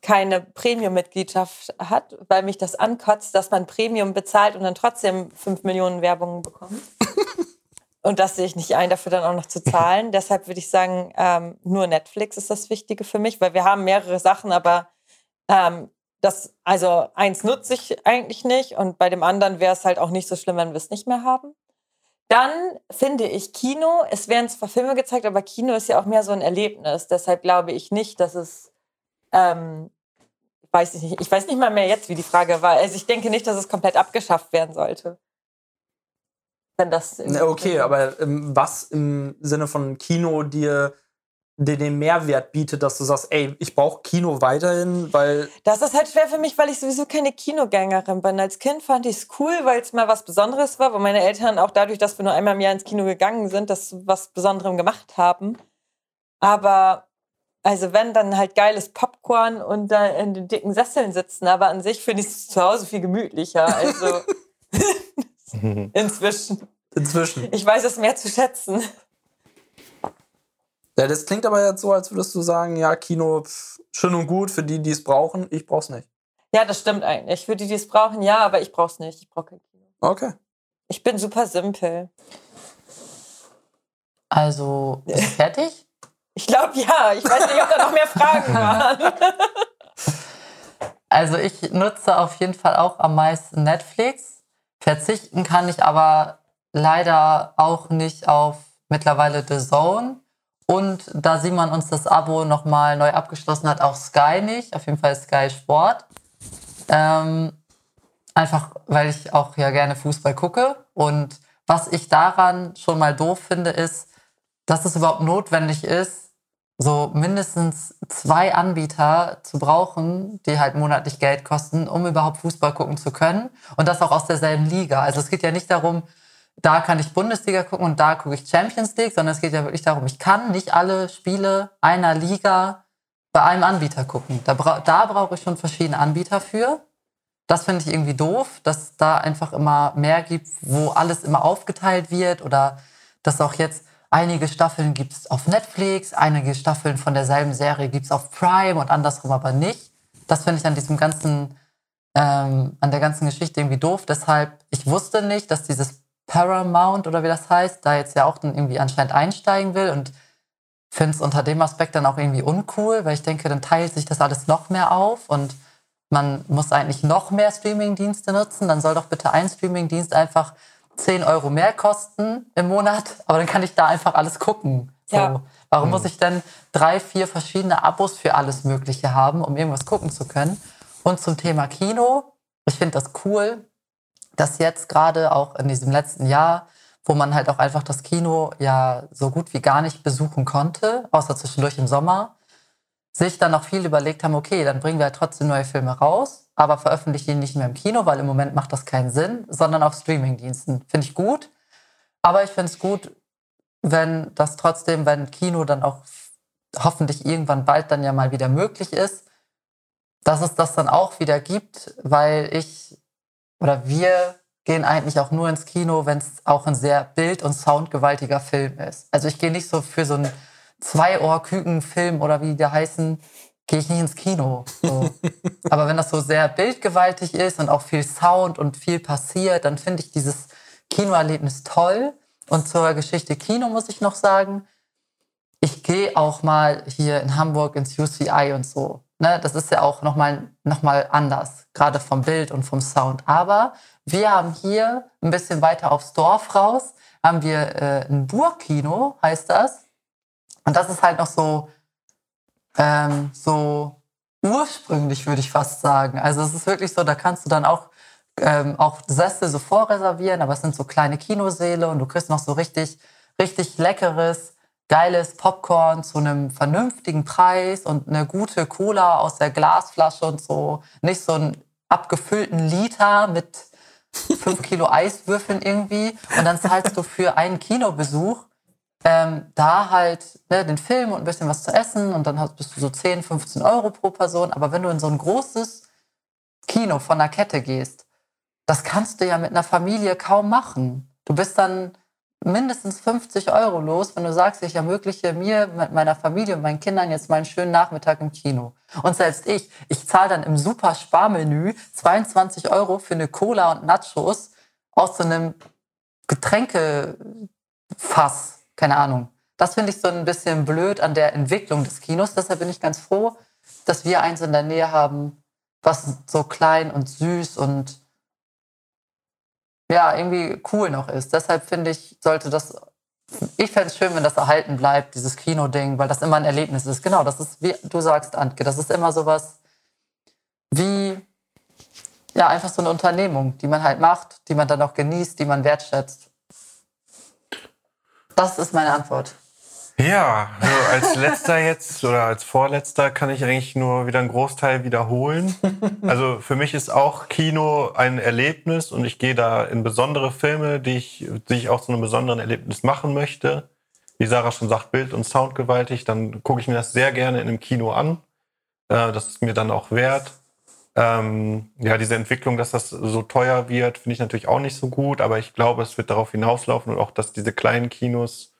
keine Premium-Mitgliedschaft hat, weil mich das ankotzt, dass man Premium bezahlt und dann trotzdem 5 Millionen Werbungen bekommt. [LAUGHS] und das sehe ich nicht ein, dafür dann auch noch zu zahlen. Deshalb würde ich sagen, ähm, nur Netflix ist das Wichtige für mich, weil wir haben mehrere Sachen, aber ähm, das, also eins nutze ich eigentlich nicht und bei dem anderen wäre es halt auch nicht so schlimm, wenn wir es nicht mehr haben. Dann finde ich Kino, es werden zwar Filme gezeigt, aber Kino ist ja auch mehr so ein Erlebnis. Deshalb glaube ich nicht, dass es ähm, weiß ich nicht. Ich weiß nicht mal mehr jetzt, wie die Frage war. Also ich denke nicht, dass es komplett abgeschafft werden sollte. Wenn das. Okay, aber ähm, was im Sinne von Kino dir den Mehrwert bietet, dass du sagst, ey, ich brauche Kino weiterhin, weil. Das ist halt schwer für mich, weil ich sowieso keine Kinogängerin bin. Als Kind fand ich es cool, weil es mal was Besonderes war, wo meine Eltern auch dadurch, dass wir nur einmal im Jahr ins Kino gegangen sind, das was Besonderem gemacht haben. Aber also wenn, dann halt geiles Popcorn und da in den dicken Sesseln sitzen. Aber an sich finde ich es zu Hause viel gemütlicher. Also [LAUGHS] [LAUGHS] inzwischen. Inzwischen. Ich weiß es mehr zu schätzen. Ja, das klingt aber jetzt so, als würdest du sagen, ja, Kino pff, schön und gut für die, die es brauchen. Ich brauch's nicht. Ja, das stimmt eigentlich. Für die, die es brauchen, ja, aber ich brauch's nicht. Ich brauche kein Kino. Okay. Ich bin super simpel. Also, ist [LAUGHS] fertig? Ich glaube ja. Ich weiß nicht, ob da noch mehr Fragen [LAUGHS] waren. [LAUGHS] Also ich nutze auf jeden Fall auch am meisten Netflix. Verzichten kann ich aber leider auch nicht auf mittlerweile The Zone. Und da Simon uns das Abo nochmal neu abgeschlossen hat, auch Sky nicht. Auf jeden Fall Sky Sport. Ähm, einfach, weil ich auch ja gerne Fußball gucke. Und was ich daran schon mal doof finde, ist, dass es überhaupt notwendig ist, so mindestens zwei Anbieter zu brauchen, die halt monatlich Geld kosten, um überhaupt Fußball gucken zu können. Und das auch aus derselben Liga. Also es geht ja nicht darum, da kann ich Bundesliga gucken und da gucke ich Champions League, sondern es geht ja wirklich darum, ich kann nicht alle Spiele einer Liga bei einem Anbieter gucken. Da, bra da brauche ich schon verschiedene Anbieter für. Das finde ich irgendwie doof, dass da einfach immer mehr gibt, wo alles immer aufgeteilt wird oder dass auch jetzt Einige Staffeln gibt es auf Netflix, einige Staffeln von derselben Serie gibt es auf Prime und andersrum aber nicht. Das finde ich an diesem ganzen, ähm, an der ganzen Geschichte irgendwie doof. Deshalb, ich wusste nicht, dass dieses Paramount oder wie das heißt, da jetzt ja auch dann irgendwie anscheinend einsteigen will und finde es unter dem Aspekt dann auch irgendwie uncool, weil ich denke, dann teilt sich das alles noch mehr auf und man muss eigentlich noch mehr Streamingdienste nutzen. Dann soll doch bitte ein Streamingdienst einfach 10 Euro mehr kosten im Monat, [LAUGHS] aber dann kann ich da einfach alles gucken. So. Ja. Warum mhm. muss ich denn drei, vier verschiedene Abos für alles Mögliche haben, um irgendwas gucken zu können? Und zum Thema Kino, ich finde das cool, dass jetzt gerade auch in diesem letzten Jahr, wo man halt auch einfach das Kino ja so gut wie gar nicht besuchen konnte, außer zwischendurch im Sommer, sich dann noch viel überlegt haben, okay, dann bringen wir halt trotzdem neue Filme raus aber veröffentliche ihn nicht mehr im Kino, weil im Moment macht das keinen Sinn, sondern auf Streamingdiensten. Finde ich gut. Aber ich finde es gut, wenn das trotzdem, wenn Kino dann auch hoffentlich irgendwann bald dann ja mal wieder möglich ist, dass es das dann auch wieder gibt, weil ich oder wir gehen eigentlich auch nur ins Kino, wenn es auch ein sehr bild- und soundgewaltiger Film ist. Also ich gehe nicht so für so einen Zwei-Ohr-Küken-Film oder wie die heißen, gehe ich nicht ins Kino. So. [LAUGHS] Aber wenn das so sehr bildgewaltig ist und auch viel Sound und viel passiert, dann finde ich dieses Kinoerlebnis toll. Und zur Geschichte Kino muss ich noch sagen, ich gehe auch mal hier in Hamburg ins UCI und so. Ne, das ist ja auch nochmal noch mal anders, gerade vom Bild und vom Sound. Aber wir haben hier ein bisschen weiter aufs Dorf raus, haben wir äh, ein Burgkino, heißt das. Und das ist halt noch so, ähm, so ursprünglich, würde ich fast sagen. Also es ist wirklich so, da kannst du dann auch, ähm, auch Sessel so vorreservieren, aber es sind so kleine Kinosäle und du kriegst noch so richtig, richtig leckeres, geiles Popcorn zu einem vernünftigen Preis und eine gute Cola aus der Glasflasche und so. Nicht so einen abgefüllten Liter mit fünf [LAUGHS] Kilo Eiswürfeln irgendwie. Und dann zahlst du für einen Kinobesuch ähm, da halt ne, den Film und ein bisschen was zu essen und dann hast, bist du so 10, 15 Euro pro Person. Aber wenn du in so ein großes Kino von einer Kette gehst, das kannst du ja mit einer Familie kaum machen. Du bist dann mindestens 50 Euro los, wenn du sagst, ich ermögliche mir mit meiner Familie und meinen Kindern jetzt mal einen schönen Nachmittag im Kino. Und selbst ich, ich zahle dann im super Sparmenü 22 Euro für eine Cola und Nachos aus so einem Getränkefass. Keine Ahnung. Das finde ich so ein bisschen blöd an der Entwicklung des Kinos. Deshalb bin ich ganz froh, dass wir eins in der Nähe haben, was so klein und süß und ja, irgendwie cool noch ist. Deshalb finde ich, sollte das, ich fände es schön, wenn das erhalten bleibt, dieses Kino-Ding, weil das immer ein Erlebnis ist. Genau, das ist, wie du sagst, Antke, das ist immer sowas wie, ja, einfach so eine Unternehmung, die man halt macht, die man dann auch genießt, die man wertschätzt. Das ist meine Antwort. Ja, also als letzter jetzt oder als vorletzter kann ich eigentlich nur wieder einen Großteil wiederholen. Also für mich ist auch Kino ein Erlebnis und ich gehe da in besondere Filme, die ich, die ich auch zu einem besonderen Erlebnis machen möchte. Wie Sarah schon sagt, Bild und Sound gewaltig, dann gucke ich mir das sehr gerne in einem Kino an. Äh, das ist mir dann auch wert. Ähm, ja, diese Entwicklung, dass das so teuer wird, finde ich natürlich auch nicht so gut, aber ich glaube, es wird darauf hinauslaufen und auch, dass diese kleinen Kinos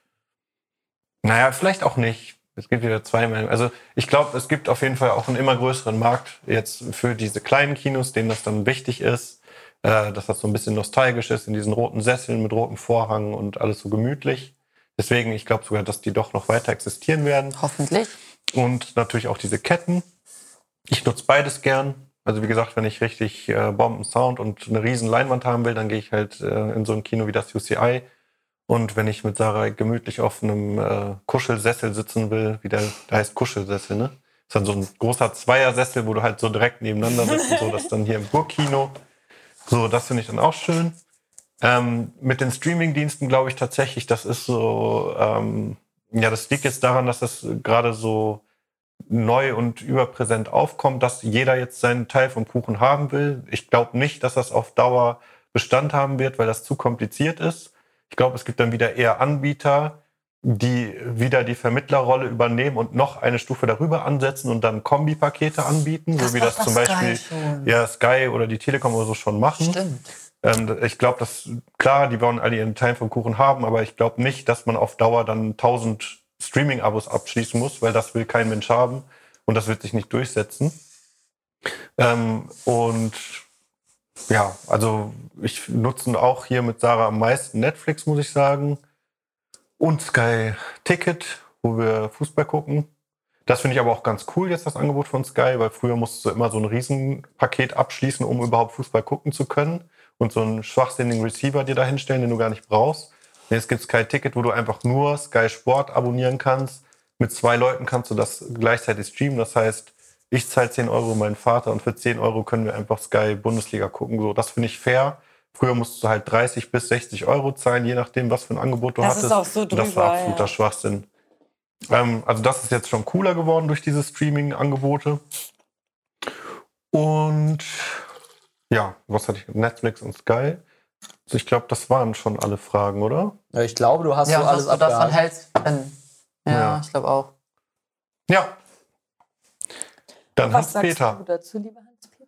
naja, vielleicht auch nicht. Es gibt wieder zwei Meinungen. Also ich glaube, es gibt auf jeden Fall auch einen immer größeren Markt jetzt für diese kleinen Kinos, denen das dann wichtig ist, äh, dass das so ein bisschen nostalgisch ist in diesen roten Sesseln mit rotem Vorhang und alles so gemütlich. Deswegen, ich glaube sogar, dass die doch noch weiter existieren werden. Hoffentlich. Und natürlich auch diese Ketten. Ich nutze beides gern. Also wie gesagt, wenn ich richtig äh, Bomben-Sound und eine riesen Leinwand haben will, dann gehe ich halt äh, in so ein Kino wie das UCI und wenn ich mit Sarah gemütlich auf einem äh, Kuschelsessel sitzen will, wie der, der heißt Kuschelsessel, ne? Ist dann so ein großer Zweiersessel, wo du halt so direkt nebeneinander sitzt und so, das dann hier im Burgkino. So, das finde ich dann auch schön. Ähm, mit den Streamingdiensten glaube ich tatsächlich, das ist so, ähm, ja, das liegt jetzt daran, dass das gerade so neu und überpräsent aufkommt, dass jeder jetzt seinen Teil vom Kuchen haben will. Ich glaube nicht, dass das auf Dauer Bestand haben wird, weil das zu kompliziert ist. Ich glaube, es gibt dann wieder eher Anbieter, die wieder die Vermittlerrolle übernehmen und noch eine Stufe darüber ansetzen und dann Kombipakete anbieten, das so wie das zum Beispiel Sky ja, Sky oder die Telekom oder so schon machen. Stimmt. Ähm, ich glaube, dass klar, die wollen alle ihren Teil vom Kuchen haben, aber ich glaube nicht, dass man auf Dauer dann 1000 Streaming-Abos abschließen muss, weil das will kein Mensch haben und das wird sich nicht durchsetzen. Ähm, und ja, also ich nutze auch hier mit Sarah am meisten Netflix, muss ich sagen. Und Sky Ticket, wo wir Fußball gucken. Das finde ich aber auch ganz cool jetzt, das Angebot von Sky, weil früher musstest du immer so ein Riesenpaket abschließen, um überhaupt Fußball gucken zu können. Und so einen schwachsinnigen Receiver dir da hinstellen, den du gar nicht brauchst. Jetzt gibt es Sky Ticket, wo du einfach nur Sky Sport abonnieren kannst. Mit zwei Leuten kannst du das gleichzeitig streamen. Das heißt, ich zahle 10 Euro mein Vater und für 10 Euro können wir einfach Sky Bundesliga gucken. So, das finde ich fair. Früher musst du halt 30 bis 60 Euro zahlen, je nachdem, was für ein Angebot du das hattest. Ist auch so drüber, das war absoluter ja. Schwachsinn. Ähm, also das ist jetzt schon cooler geworden durch diese Streaming-Angebote. Und ja, was hatte ich? Netflix und Sky. Also ich glaube, das waren schon alle Fragen, oder? Ja, ich glaube, du hast ja, so was alles du davon abgehakt. hältst. Ja, Ja. ich glaube auch. Ja. Dann Was sagst Hans-Peter. du dazu, lieber Hans-Peter?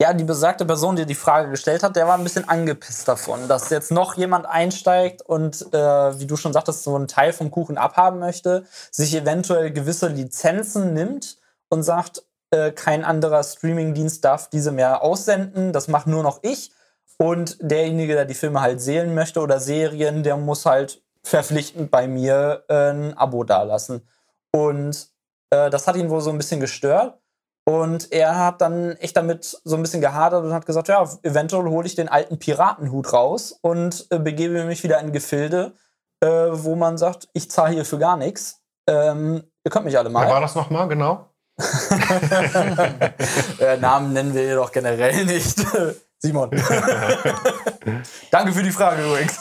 Ja, die besagte Person, die die Frage gestellt hat, der war ein bisschen angepisst davon, dass jetzt noch jemand einsteigt und, äh, wie du schon sagtest, so einen Teil vom Kuchen abhaben möchte, sich eventuell gewisse Lizenzen nimmt und sagt, äh, kein anderer Streamingdienst darf diese mehr aussenden, das macht nur noch ich. Und derjenige, der die Filme halt sehen möchte oder Serien, der muss halt verpflichtend bei mir äh, ein Abo dalassen. Und äh, das hat ihn wohl so ein bisschen gestört. Und er hat dann echt damit so ein bisschen gehadert und hat gesagt, ja, eventuell hole ich den alten Piratenhut raus und äh, begebe mich wieder in Gefilde, äh, wo man sagt, ich zahle hier für gar nichts. Ähm, ihr könnt mich alle mal. Wer war das nochmal, genau? [LAUGHS] äh, Namen nennen wir jedoch generell nicht. [LAUGHS] Simon. [LAUGHS] Danke für die Frage übrigens.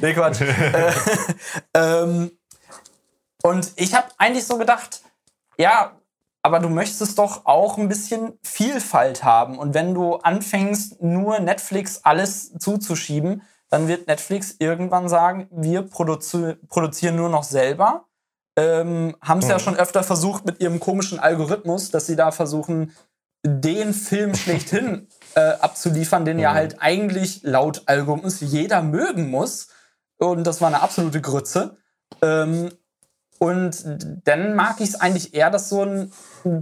nee, Quatsch. äh, ähm, und ich habe eigentlich so gedacht, ja, aber du möchtest doch auch ein bisschen Vielfalt haben. Und wenn du anfängst, nur Netflix alles zuzuschieben, dann wird Netflix irgendwann sagen, wir produzi produzieren nur noch selber. Ähm, haben es mhm. ja schon öfter versucht mit ihrem komischen Algorithmus, dass sie da versuchen, den Film [LAUGHS] schlechthin äh, abzuliefern, den mhm. ja halt eigentlich laut Algorithmus jeder mögen muss. Und das war eine absolute Grütze. Ähm, und dann mag ich es eigentlich eher, dass so ein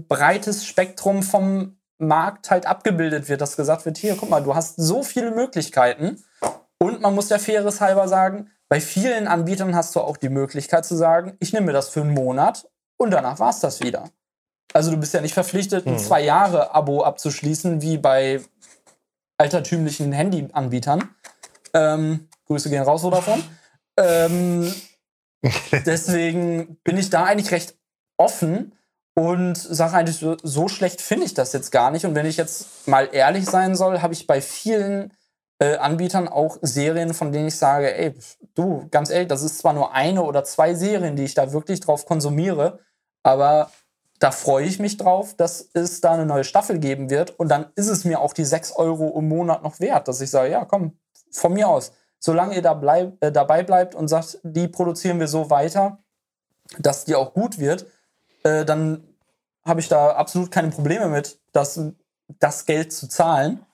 breites Spektrum vom Markt halt abgebildet wird, dass gesagt wird, hier, guck mal, du hast so viele Möglichkeiten. Und man muss ja faires halber sagen, bei vielen Anbietern hast du auch die Möglichkeit zu sagen, ich nehme mir das für einen Monat und danach war es das wieder. Also du bist ja nicht verpflichtet, ein hm. zwei Jahre Abo abzuschließen, wie bei altertümlichen Handyanbietern. Ähm, Grüße gehen raus, davon. ähm, [LAUGHS] deswegen bin ich da eigentlich recht offen und sage eigentlich, so, so schlecht finde ich das jetzt gar nicht. Und wenn ich jetzt mal ehrlich sein soll, habe ich bei vielen äh, Anbietern auch Serien, von denen ich sage, ey, du, ganz ehrlich, das ist zwar nur eine oder zwei Serien, die ich da wirklich drauf konsumiere, aber da freue ich mich drauf, dass es da eine neue Staffel geben wird. Und dann ist es mir auch die 6 Euro im Monat noch wert, dass ich sage, ja, komm, von mir aus. Solange ihr da bleib, äh, dabei bleibt und sagt, die produzieren wir so weiter, dass die auch gut wird, äh, dann habe ich da absolut keine Probleme mit, das, das Geld zu zahlen.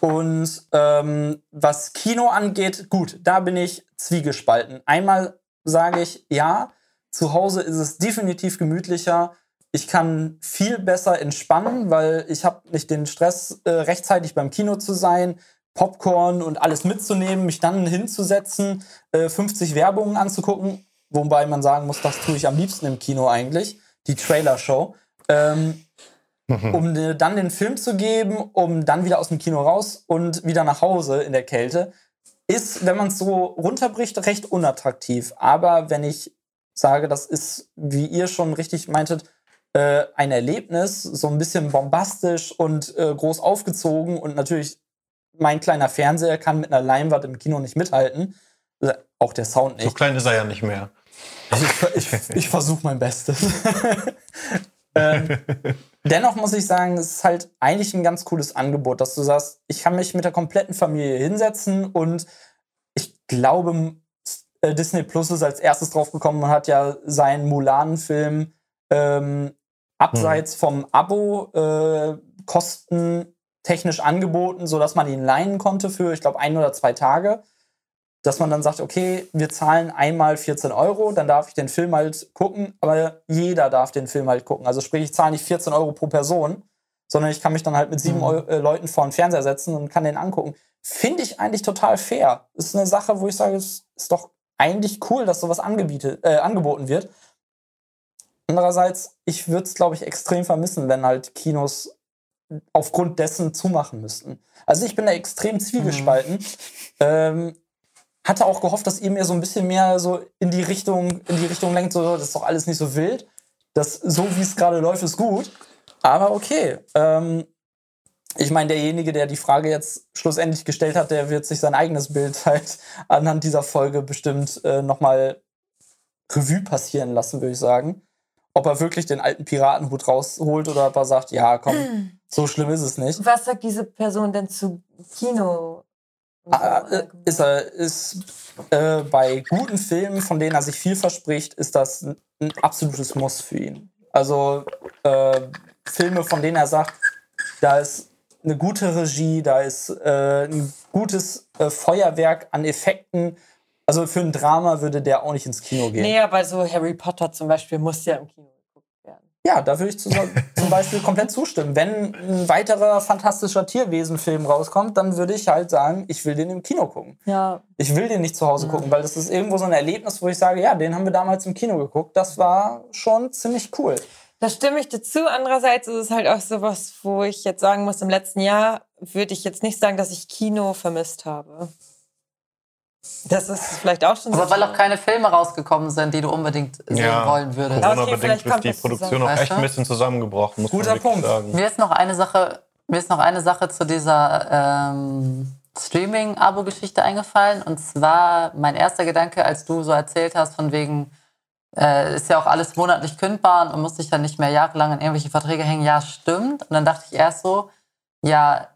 Und ähm, was Kino angeht, gut, da bin ich zwiegespalten. Einmal sage ich, ja, zu Hause ist es definitiv gemütlicher. Ich kann viel besser entspannen, weil ich habe nicht den Stress, äh, rechtzeitig beim Kino zu sein, Popcorn und alles mitzunehmen, mich dann hinzusetzen, äh, 50 Werbungen anzugucken. Wobei man sagen muss, das tue ich am liebsten im Kino eigentlich, die Trailer-Show. Ähm, mhm. um dann den Film zu geben, um dann wieder aus dem Kino raus und wieder nach Hause in der Kälte, ist, wenn man es so runterbricht, recht unattraktiv. Aber wenn ich sage, das ist, wie ihr schon richtig meintet, äh, ein Erlebnis, so ein bisschen bombastisch und äh, groß aufgezogen und natürlich mein kleiner Fernseher kann mit einer Leinwand im Kino nicht mithalten. Äh, auch der Sound nicht. So klein ist er ja nicht mehr. Ich, ich, ich versuche mein Bestes. [LAUGHS] ähm, dennoch muss ich sagen, es ist halt eigentlich ein ganz cooles Angebot, dass du sagst, ich kann mich mit der kompletten Familie hinsetzen und ich glaube, äh, Disney Plus ist als erstes draufgekommen und hat ja seinen Mulan-Film ähm, abseits vom Abo äh, kostentechnisch angeboten, sodass man ihn leihen konnte für, ich glaube, ein oder zwei Tage dass man dann sagt, okay, wir zahlen einmal 14 Euro, dann darf ich den Film halt gucken, aber jeder darf den Film halt gucken. Also sprich, ich zahle nicht 14 Euro pro Person, sondern ich kann mich dann halt mit sieben mhm. Euro, äh, Leuten vor den Fernseher setzen und kann den angucken. Finde ich eigentlich total fair. ist eine Sache, wo ich sage, es ist doch eigentlich cool, dass sowas äh, angeboten wird. Andererseits, ich würde es, glaube ich, extrem vermissen, wenn halt Kinos aufgrund dessen zumachen müssten. Also ich bin da extrem zwiegespalten. Mhm. Ähm, hatte auch gehofft, dass ihr mir so ein bisschen mehr so in die Richtung, in die Richtung lenkt, so, das ist doch alles nicht so wild. Das, so wie es gerade läuft, ist gut. Aber okay. Ähm, ich meine, derjenige, der die Frage jetzt schlussendlich gestellt hat, der wird sich sein eigenes Bild [LAUGHS] halt anhand dieser Folge bestimmt äh, nochmal Revue passieren lassen, würde ich sagen. Ob er wirklich den alten Piratenhut rausholt oder ob er sagt, ja, komm, so schlimm ist es nicht. Was sagt diese Person denn zu Kino? Ah, äh, ist er ist äh, bei guten Filmen, von denen er sich viel verspricht, ist das ein, ein absolutes Muss für ihn. Also äh, Filme, von denen er sagt, da ist eine gute Regie, da ist äh, ein gutes äh, Feuerwerk an Effekten. Also für ein Drama würde der auch nicht ins Kino gehen. Nee, aber so Harry Potter zum Beispiel muss ja im Kino ja, da würde ich zu, [LAUGHS] zum Beispiel komplett zustimmen. Wenn ein weiterer fantastischer Tierwesenfilm rauskommt, dann würde ich halt sagen, ich will den im Kino gucken. Ja. Ich will den nicht zu Hause ja. gucken, weil das ist irgendwo so ein Erlebnis, wo ich sage, ja, den haben wir damals im Kino geguckt. Das war schon ziemlich cool. Da stimme ich dazu. Andererseits ist es halt auch sowas, wo ich jetzt sagen muss, im letzten Jahr würde ich jetzt nicht sagen, dass ich Kino vermisst habe. Das ist vielleicht auch schon Aber so. weil auch keine Filme rausgekommen sind, die du unbedingt sehen Ja. wollen würdest. Ja, okay, Corona-bedingt vielleicht ist die Produktion auch echt ein bisschen zusammengebrochen, muss Guter Punkt. sagen. Mir ist noch eine Sache, mir ist noch eine Sache zu dieser ähm, Streaming-Abo-Geschichte eingefallen. Und zwar mein erster Gedanke, als du so erzählt hast, von wegen, äh, ist ja auch alles monatlich kündbar und muss sich dann nicht mehr jahrelang in irgendwelche Verträge hängen. Ja, stimmt. Und dann dachte ich erst so, ja,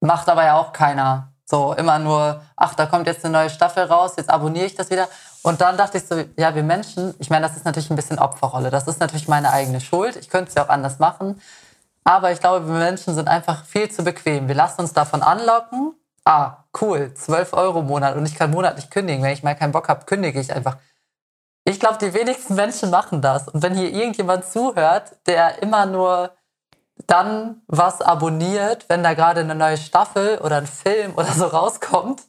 macht aber ja auch keiner. So immer nur, ach, da kommt jetzt eine neue Staffel raus, jetzt abonniere ich das wieder. Und dann dachte ich so, ja, wir Menschen, ich meine, das ist natürlich ein bisschen Opferrolle. Das ist natürlich meine eigene Schuld. Ich könnte es ja auch anders machen. Aber ich glaube, wir Menschen sind einfach viel zu bequem. Wir lassen uns davon anlocken. Ah, cool, 12 Euro im Monat und ich kann monatlich kündigen. Wenn ich mal keinen Bock habe, kündige ich einfach. Ich glaube, die wenigsten Menschen machen das. Und wenn hier irgendjemand zuhört, der immer nur dann was abonniert, wenn da gerade eine neue Staffel oder ein Film oder so rauskommt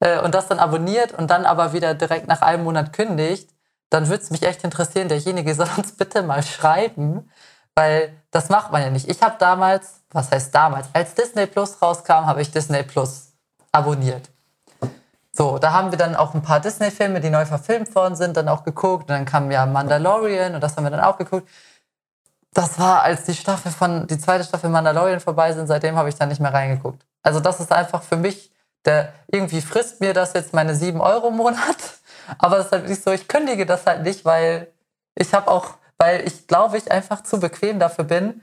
äh, und das dann abonniert und dann aber wieder direkt nach einem Monat kündigt, dann würde es mich echt interessieren, derjenige soll uns [LAUGHS] bitte mal schreiben, weil das macht man ja nicht. Ich habe damals, was heißt damals, als Disney Plus rauskam, habe ich Disney Plus abonniert. So, da haben wir dann auch ein paar Disney-Filme, die neu verfilmt worden sind, dann auch geguckt. Und dann kam ja Mandalorian und das haben wir dann auch geguckt. Das war, als die Staffel von, die zweite Staffel Mandalorian vorbei sind, seitdem habe ich da nicht mehr reingeguckt. Also das ist einfach für mich, der, irgendwie frisst mir das jetzt meine 7 Euro im Monat. [LAUGHS] Aber es ist halt nicht so, ich kündige das halt nicht, weil ich habe auch, weil ich glaube, ich einfach zu bequem dafür bin,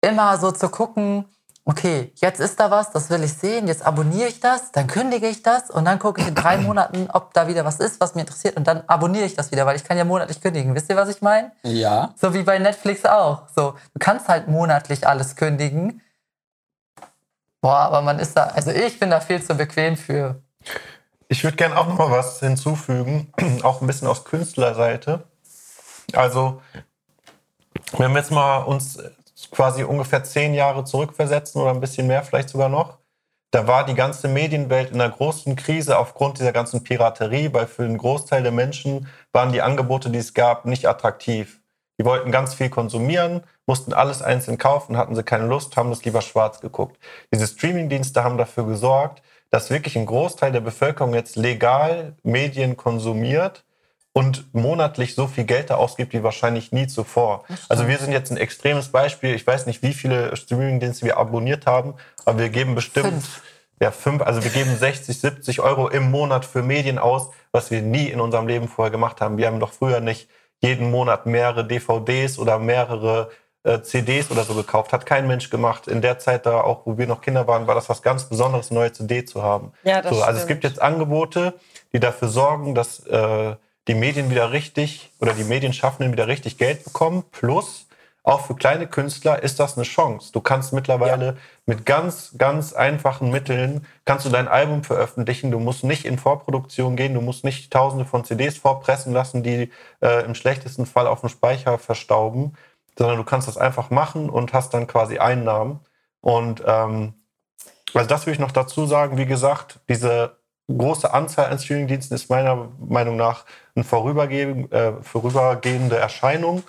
immer so zu gucken, okay, jetzt ist da was, das will ich sehen, jetzt abonniere ich das, dann kündige ich das und dann gucke ich in drei [CLEARS THROAT] Monaten, ob da wieder was ist, was mir interessiert und dann abonniere ich das wieder, weil ich kann ja monatlich kündigen. Wisst ihr, was ich meine? Ja. So wie bei Netflix auch. So, du kannst halt monatlich alles kündigen. Boah, aber man ist da, also ich bin da viel zu bequem für. Ich würde gerne auch noch mal was hinzufügen, [CLEARS THROAT] auch ein bisschen aus Künstlerseite. Also, wenn wir jetzt mal uns quasi ungefähr zehn Jahre zurückversetzen oder ein bisschen mehr, vielleicht sogar noch, da war die ganze Medienwelt in einer großen Krise aufgrund dieser ganzen Piraterie, weil für einen Großteil der Menschen waren die Angebote, die es gab, nicht attraktiv. Die wollten ganz viel konsumieren, mussten alles einzeln kaufen, hatten sie keine Lust, haben das lieber schwarz geguckt. Diese Streamingdienste haben dafür gesorgt, dass wirklich ein Großteil der Bevölkerung jetzt legal Medien konsumiert und monatlich so viel Geld da ausgibt wie wahrscheinlich nie zuvor. Also wir sind jetzt ein extremes Beispiel. Ich weiß nicht, wie viele Streamingdienste wir abonniert haben, aber wir geben bestimmt Fünf. ja, fünf, also wir geben 60, 70 Euro im Monat für Medien aus, was wir nie in unserem Leben vorher gemacht haben. Wir haben doch früher nicht jeden Monat mehrere DVDs oder mehrere äh, CDs oder so gekauft. Hat kein Mensch gemacht. In der Zeit da, auch wo wir noch Kinder waren, war das was ganz Besonderes, eine neue CD zu haben. Ja, das so, also es stimmt. gibt jetzt Angebote, die dafür sorgen, dass äh, die Medien wieder richtig oder die Medienschaffenden wieder richtig Geld bekommen. Plus auch für kleine Künstler ist das eine Chance. Du kannst mittlerweile mit ganz, ganz einfachen Mitteln kannst du dein Album veröffentlichen. Du musst nicht in Vorproduktion gehen. Du musst nicht Tausende von CDs vorpressen lassen, die äh, im schlechtesten Fall auf dem Speicher verstauben, sondern du kannst das einfach machen und hast dann quasi Einnahmen. Und ähm, also das will ich noch dazu sagen. Wie gesagt, diese große Anzahl an Streamingdiensten ist meiner Meinung nach eine vorüberge äh, vorübergehende Erscheinung.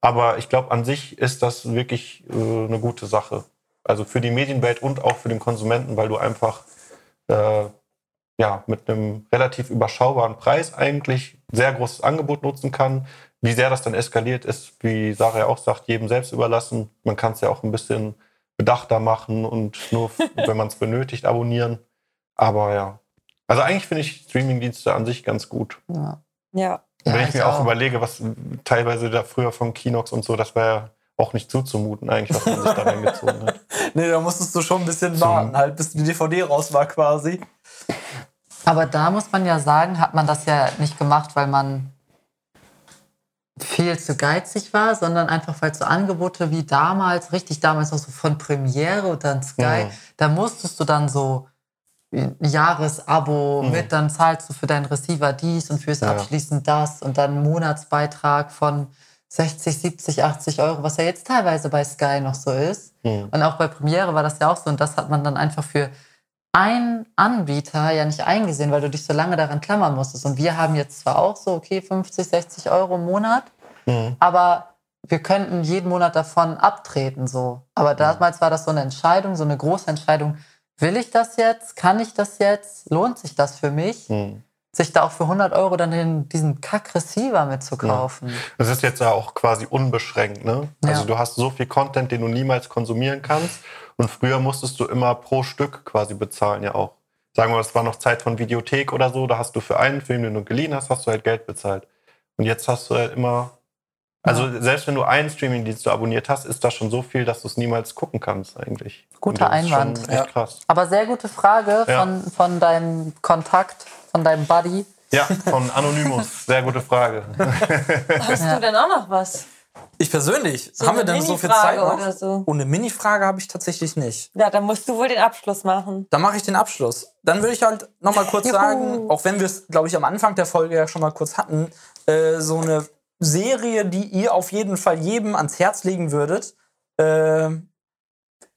Aber ich glaube, an sich ist das wirklich äh, eine gute Sache. Also für die Medienwelt und auch für den Konsumenten, weil du einfach äh, ja, mit einem relativ überschaubaren Preis eigentlich sehr großes Angebot nutzen kann. Wie sehr das dann eskaliert ist, wie Sarah ja auch sagt, jedem selbst überlassen. Man kann es ja auch ein bisschen bedachter machen und nur, [LAUGHS] wenn man es benötigt, abonnieren. Aber ja. Also eigentlich finde ich Streamingdienste an sich ganz gut. Ja. Ja. Und wenn Ja, ich mir auch, überlege, was teilweise da früher von Kinox und so, das wäre ja auch nicht zuzumuten, eigentlich, was man sich da reingezogen hat. [LAUGHS] Nee, da musstest du schon ein bisschen warten, halt, bis die DVD raus war quasi. Aber da muss man ja sagen, hat man das ja nicht gemacht, weil man viel zu geizig war, sondern einfach, weil so Angebote wie damals, richtig damals auch so von Premiere und dann Sky, Mhm. da musstest du dann so Jahresabo Mhm. mit, dann zahlst du für deinen Receiver dies und fürs Ja. Abschließen das und dann einen Monatsbeitrag von 60, 70, 80 Euro, was ja jetzt teilweise bei Sky noch so ist. Hm. Und auch bei Premiere war das ja auch so. Und das hat man dann einfach für einen Anbieter ja nicht eingesehen, weil du dich so lange daran klammern musstest. Und wir haben jetzt zwar auch so, okay, 50, 60 Euro im Monat, Hm. aber wir könnten jeden Monat davon abtreten, so. Aber damals war das so eine Entscheidung, so eine große Entscheidung. Will ich das jetzt? Kann ich das jetzt? Lohnt sich das für mich? Hm. Sich da auch für 100 Euro dann den, diesen Kack-Receiver mitzukaufen. Das ist jetzt ja auch quasi unbeschränkt, ne? Also Ja. du hast so viel Content, den du niemals konsumieren kannst. Und früher musstest du immer pro Stück quasi bezahlen, ja auch. Sagen wir, mal, es war noch Zeit von Videothek oder so, da hast du für einen Film, den du geliehen hast, hast du halt Geld bezahlt. Und jetzt hast du halt immer. Also selbst wenn du einen Streamingdienst du abonniert hast, ist das schon so viel, dass du es niemals gucken kannst eigentlich. Guter Einwand. Echt Ja. krass. Aber sehr gute Frage Ja. von, von deinem Kontakt, von deinem Buddy. Ja, von Anonymous. [LAUGHS] Sehr gute Frage. Hast du denn auch noch was? Ich persönlich, So haben wir denn so viel Zeit noch? oder so? Und eine Mini-Frage habe ich tatsächlich nicht. Ja, dann musst du wohl den Abschluss machen. Dann mache ich den Abschluss. Dann würde ich halt noch mal kurz sagen, auch wenn wir es, glaube ich, am Anfang der Folge ja schon mal kurz hatten, äh, so eine Serie, die ihr auf jeden Fall jedem ans Herz legen würdet. Äh,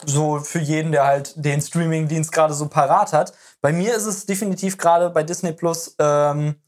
so für jeden, der halt den Streaming-Dienst gerade so parat hat. Bei mir ist es definitiv gerade bei Disney Plus ähm,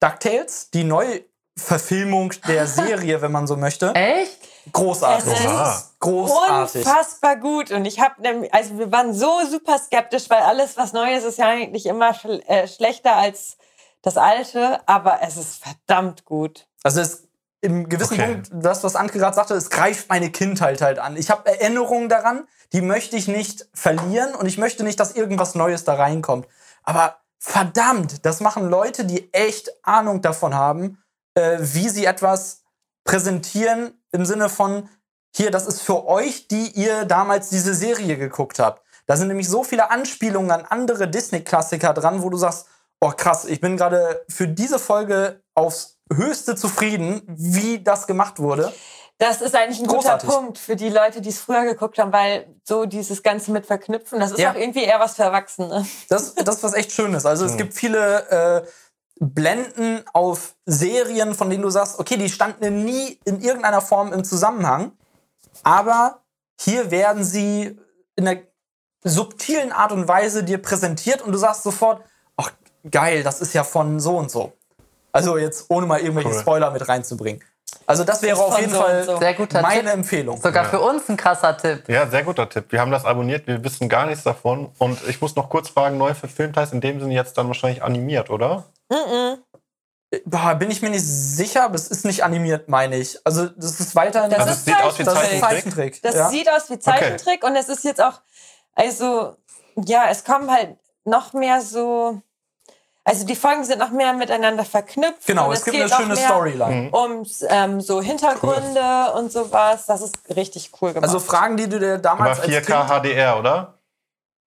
DuckTales, die Neuverfilmung der [LAUGHS] Serie, wenn man so möchte. Echt? Großartig. Ist. Großartig. Unfassbar gut. Und ich habe nämlich, also wir waren so super skeptisch, weil alles, was Neues ist ja eigentlich immer schl äh, schlechter als das Alte, aber es ist verdammt gut. Also es im gewissen Okay. Punkt, das, was Anke gerade sagte, es greift meine Kindheit halt an. Ich habe Erinnerungen daran, die möchte ich nicht verlieren und ich möchte nicht, dass irgendwas Neues da reinkommt. Aber verdammt, das machen Leute, die echt Ahnung davon haben, äh, wie sie etwas präsentieren im Sinne von, hier, das ist für euch, die ihr damals diese Serie geguckt habt. Da sind nämlich so viele Anspielungen an andere Disney-Klassiker dran, wo du sagst, oh krass, ich bin gerade für diese Folge aufs höchste zufrieden, wie das gemacht wurde. Das ist eigentlich ein Großartig. guter Punkt für die Leute, die es früher geguckt haben, weil so dieses Ganze mit Verknüpfen, das ist Ja. auch irgendwie eher was für Erwachsene. Das, das ist was echt Schönes. Also es gibt viele äh, Blenden auf Serien, von denen du sagst, okay, die standen nie in irgendeiner Form im Zusammenhang, aber hier werden sie in einer subtilen Art und Weise dir präsentiert und du sagst sofort, ach geil, das ist ja von so und so. Also jetzt ohne mal irgendwelche Cool. Spoiler mit reinzubringen. Also das wäre auf jeden so Fall so. Sehr guter meine Tipp. Empfehlung. Sogar Ja. für uns ein krasser Tipp. Ja, sehr guter Tipp. Wir haben das abonniert, wir wissen gar nichts davon. Und ich muss noch kurz fragen, neu verfilmt heißt in dem Sinne jetzt dann wahrscheinlich animiert, oder? Boah, bin ich mir nicht sicher, aber es ist nicht animiert, meine ich. Also das ist weiterhin Das Also ist sieht aus wie das ist Zeichentrick. Zeichentrick. Das ja. sieht aus wie Zeichentrick und es ist jetzt auch, also, ja, es kommen halt noch mehr so, also die Folgen sind noch mehr miteinander verknüpft. Genau, und es gibt eine schöne Storyline. Um ähm, so Hintergründe und sowas. Das ist richtig cool gemacht. Also Fragen, die du dir Aber damals als 4K HDR, oder?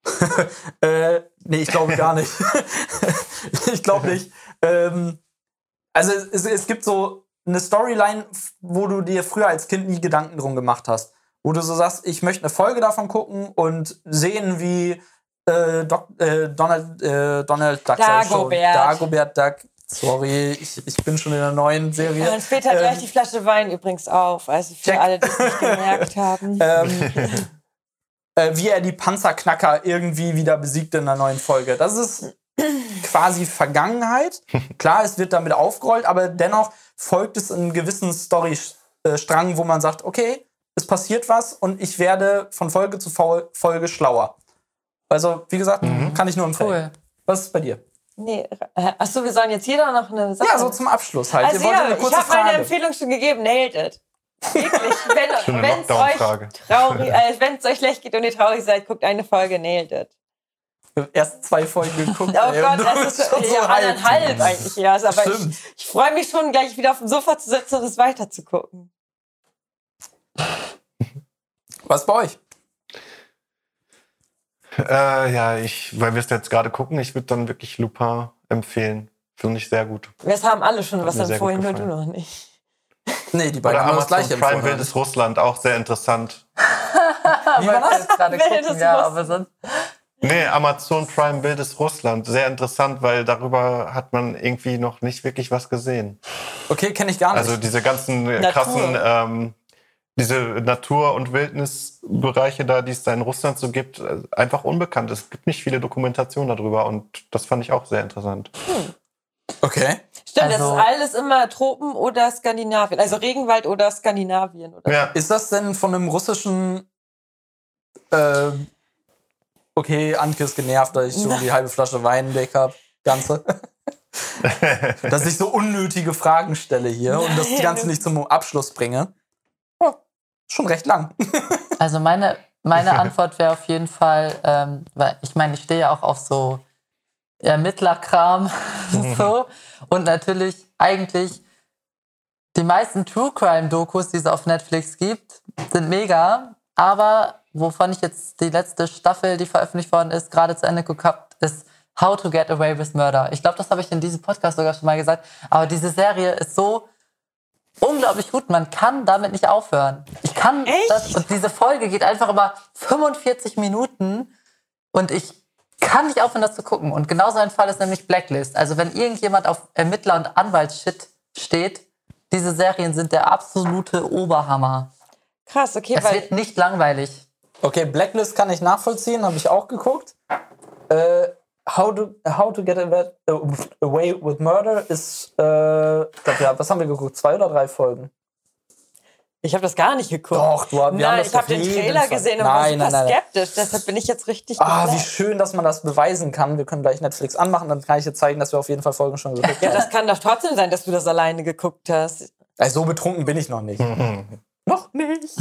Kind, [LAUGHS] äh, nee, ich glaube gar nicht. [LAUGHS] ich glaube nicht. Ähm, also es, es gibt so eine Storyline, wo du dir früher als Kind nie Gedanken drum gemacht hast. Wo du so sagst, ich möchte eine Folge davon gucken und sehen, wie äh, Doc, äh, Donald, äh, Donald Duck. Dagobert. Dagobert Duck. Sorry, ich, ich bin schon in der neuen Serie. und später Ähm, gleich die Flasche Wein übrigens auf. Also für check. alle, die es nicht gemerkt [LAUGHS] haben. ähm, äh, wie er die Panzerknacker irgendwie wieder besiegt in einer neuen Folge. Das ist quasi Vergangenheit. Klar, es wird damit aufgerollt, aber dennoch folgt es einem gewissen Storystrang, wo man sagt, okay, es passiert was und ich werde von Folge zu Fol- Folge schlauer. Also, wie gesagt, kann ich nur empfehlen. Cool. Was ist bei dir? Nee, äh, achso, wir sollen jetzt jeder noch eine Sache. Ja, so zum Abschluss halt. Also ja, ich habe meine. Empfehlung schon gegeben, nailed it. Wirklich, wenn [LAUGHS] es euch traurig, äh, wenn es euch schlecht geht und ihr traurig seid, guckt eine Folge, nailed it. Erst zwei Folgen geguckt. Oh ey, Gott, [LAUGHS] das ist schon so ja, hyped. eineinhalb eigentlich ja. Aber Stimmt. ich, ich freue mich schon, gleich wieder auf dem Sofa zu sitzen und es weiter zu gucken. Was bei euch? Äh, ja, ich, weil wir es jetzt gerade gucken, ich würde dann wirklich Lupin empfehlen. Finde ich sehr gut. Wir haben alle schon was mir sehr empfohlen, nur du noch nicht. Nee, die beiden Oder haben das Amazon gleiche Prime empfohlen. Wildes Russland, auch sehr interessant. Wie war das? gerade Wildes gucken, ja, aber sonst. Nee, Amazon Prime Wildes Russland. Sehr interessant, weil darüber hat man irgendwie noch nicht wirklich was gesehen. Okay, kenne ich gar nicht. Also diese ganzen Natur. krassen, ähm, diese Natur- und Wildnisbereiche da, die es da in Russland so gibt, äh, einfach unbekannt. Es gibt nicht viele Dokumentationen darüber und das fand ich auch sehr interessant. Okay. Stimmt, Also- das ist alles immer Tropen oder Skandinavien. Also Regenwald oder Skandinavien. Oder Ja. Ist das denn von einem russischen. Äh, okay, Anke ist genervt, dass ich schon [LAUGHS] die halbe Flasche Wein weg habe. Ganze. [LAUGHS] dass ich so unnötige Fragen stelle hier und das Nein. Ganze nicht zum Abschluss bringe. Oh, schon recht lang. [LAUGHS] Also meine, meine Antwort wäre auf jeden Fall, ähm, weil ich meine, ich stehe ja auch auf so Ermittlerkram [LAUGHS] so. Und natürlich eigentlich die meisten True Crime Dokus, die es auf Netflix gibt, sind mega, aber wovon ich jetzt die letzte Staffel, die veröffentlicht worden ist, gerade zu Ende gehabt, ist How to Get Away with Murder. Ich glaube, das habe ich in diesem Podcast sogar schon mal gesagt, aber diese Serie ist so unglaublich gut. Man kann damit nicht aufhören. Ich kann Echt? das und diese Folge geht einfach über 45 Minuten und ich kann nicht aufhören, das zu gucken. Und genauso ein Fall ist nämlich Blacklist. Also wenn irgendjemand auf Ermittler- und Anwaltsshit steht, diese Serien sind der absolute Oberhammer. Krass, okay, Es weil wird nicht langweilig. Okay, Blacklist kann ich nachvollziehen, habe ich auch geguckt. Äh, how, to, how to Get Away, away with Murder ist, äh, glaub, ja, was haben wir geguckt? Zwei oder drei Folgen? ich habe das gar nicht geguckt. Doch, du hast- wir haben Nein, das ich habe den Trailer Fall- gesehen und Nein, war nein, super nein, nein. skeptisch. Deshalb bin ich jetzt richtig Ah, wie schön, dass man das beweisen kann. Wir können gleich Netflix anmachen, dann kann ich dir zeigen, dass wir auf jeden Fall Folgen schon geguckt Ja, haben. das kann doch trotzdem sein, dass du das alleine geguckt hast. Also so betrunken bin ich noch nicht. [LAUGHS] noch nicht.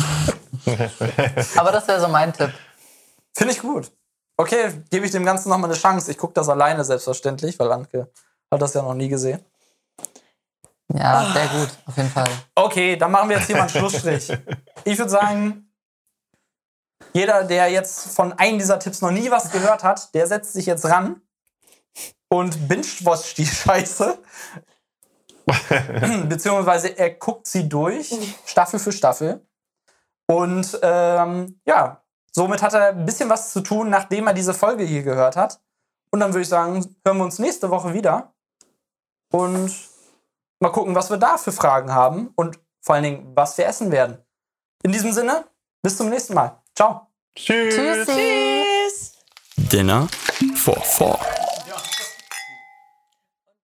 [LAUGHS] Aber das wäre so mein Tipp. Finde ich gut. Okay, gebe ich dem Ganzen nochmal eine Chance. Ich gucke das alleine selbstverständlich, weil Anke hat das ja noch nie gesehen. Ja, sehr gut, auf jeden Fall. Okay, dann machen wir jetzt hier mal einen Schlussstrich. [LAUGHS] Ich würde sagen, jeder, der jetzt von einem dieser Tipps noch nie was gehört hat, der setzt sich jetzt ran und binge-watcht die Scheiße. [LAUGHS] Beziehungsweise er guckt sie durch, Staffel für Staffel. Und ähm, ja, somit hat er ein bisschen was zu tun, nachdem er diese Folge hier gehört hat. Und dann würde ich sagen, hören wir uns nächste Woche wieder. Und mal gucken, was wir da für Fragen haben und vor allen Dingen, was wir essen werden. In diesem Sinne, bis zum nächsten Mal. Ciao. Tschüss. Tschüss. Dinner for four.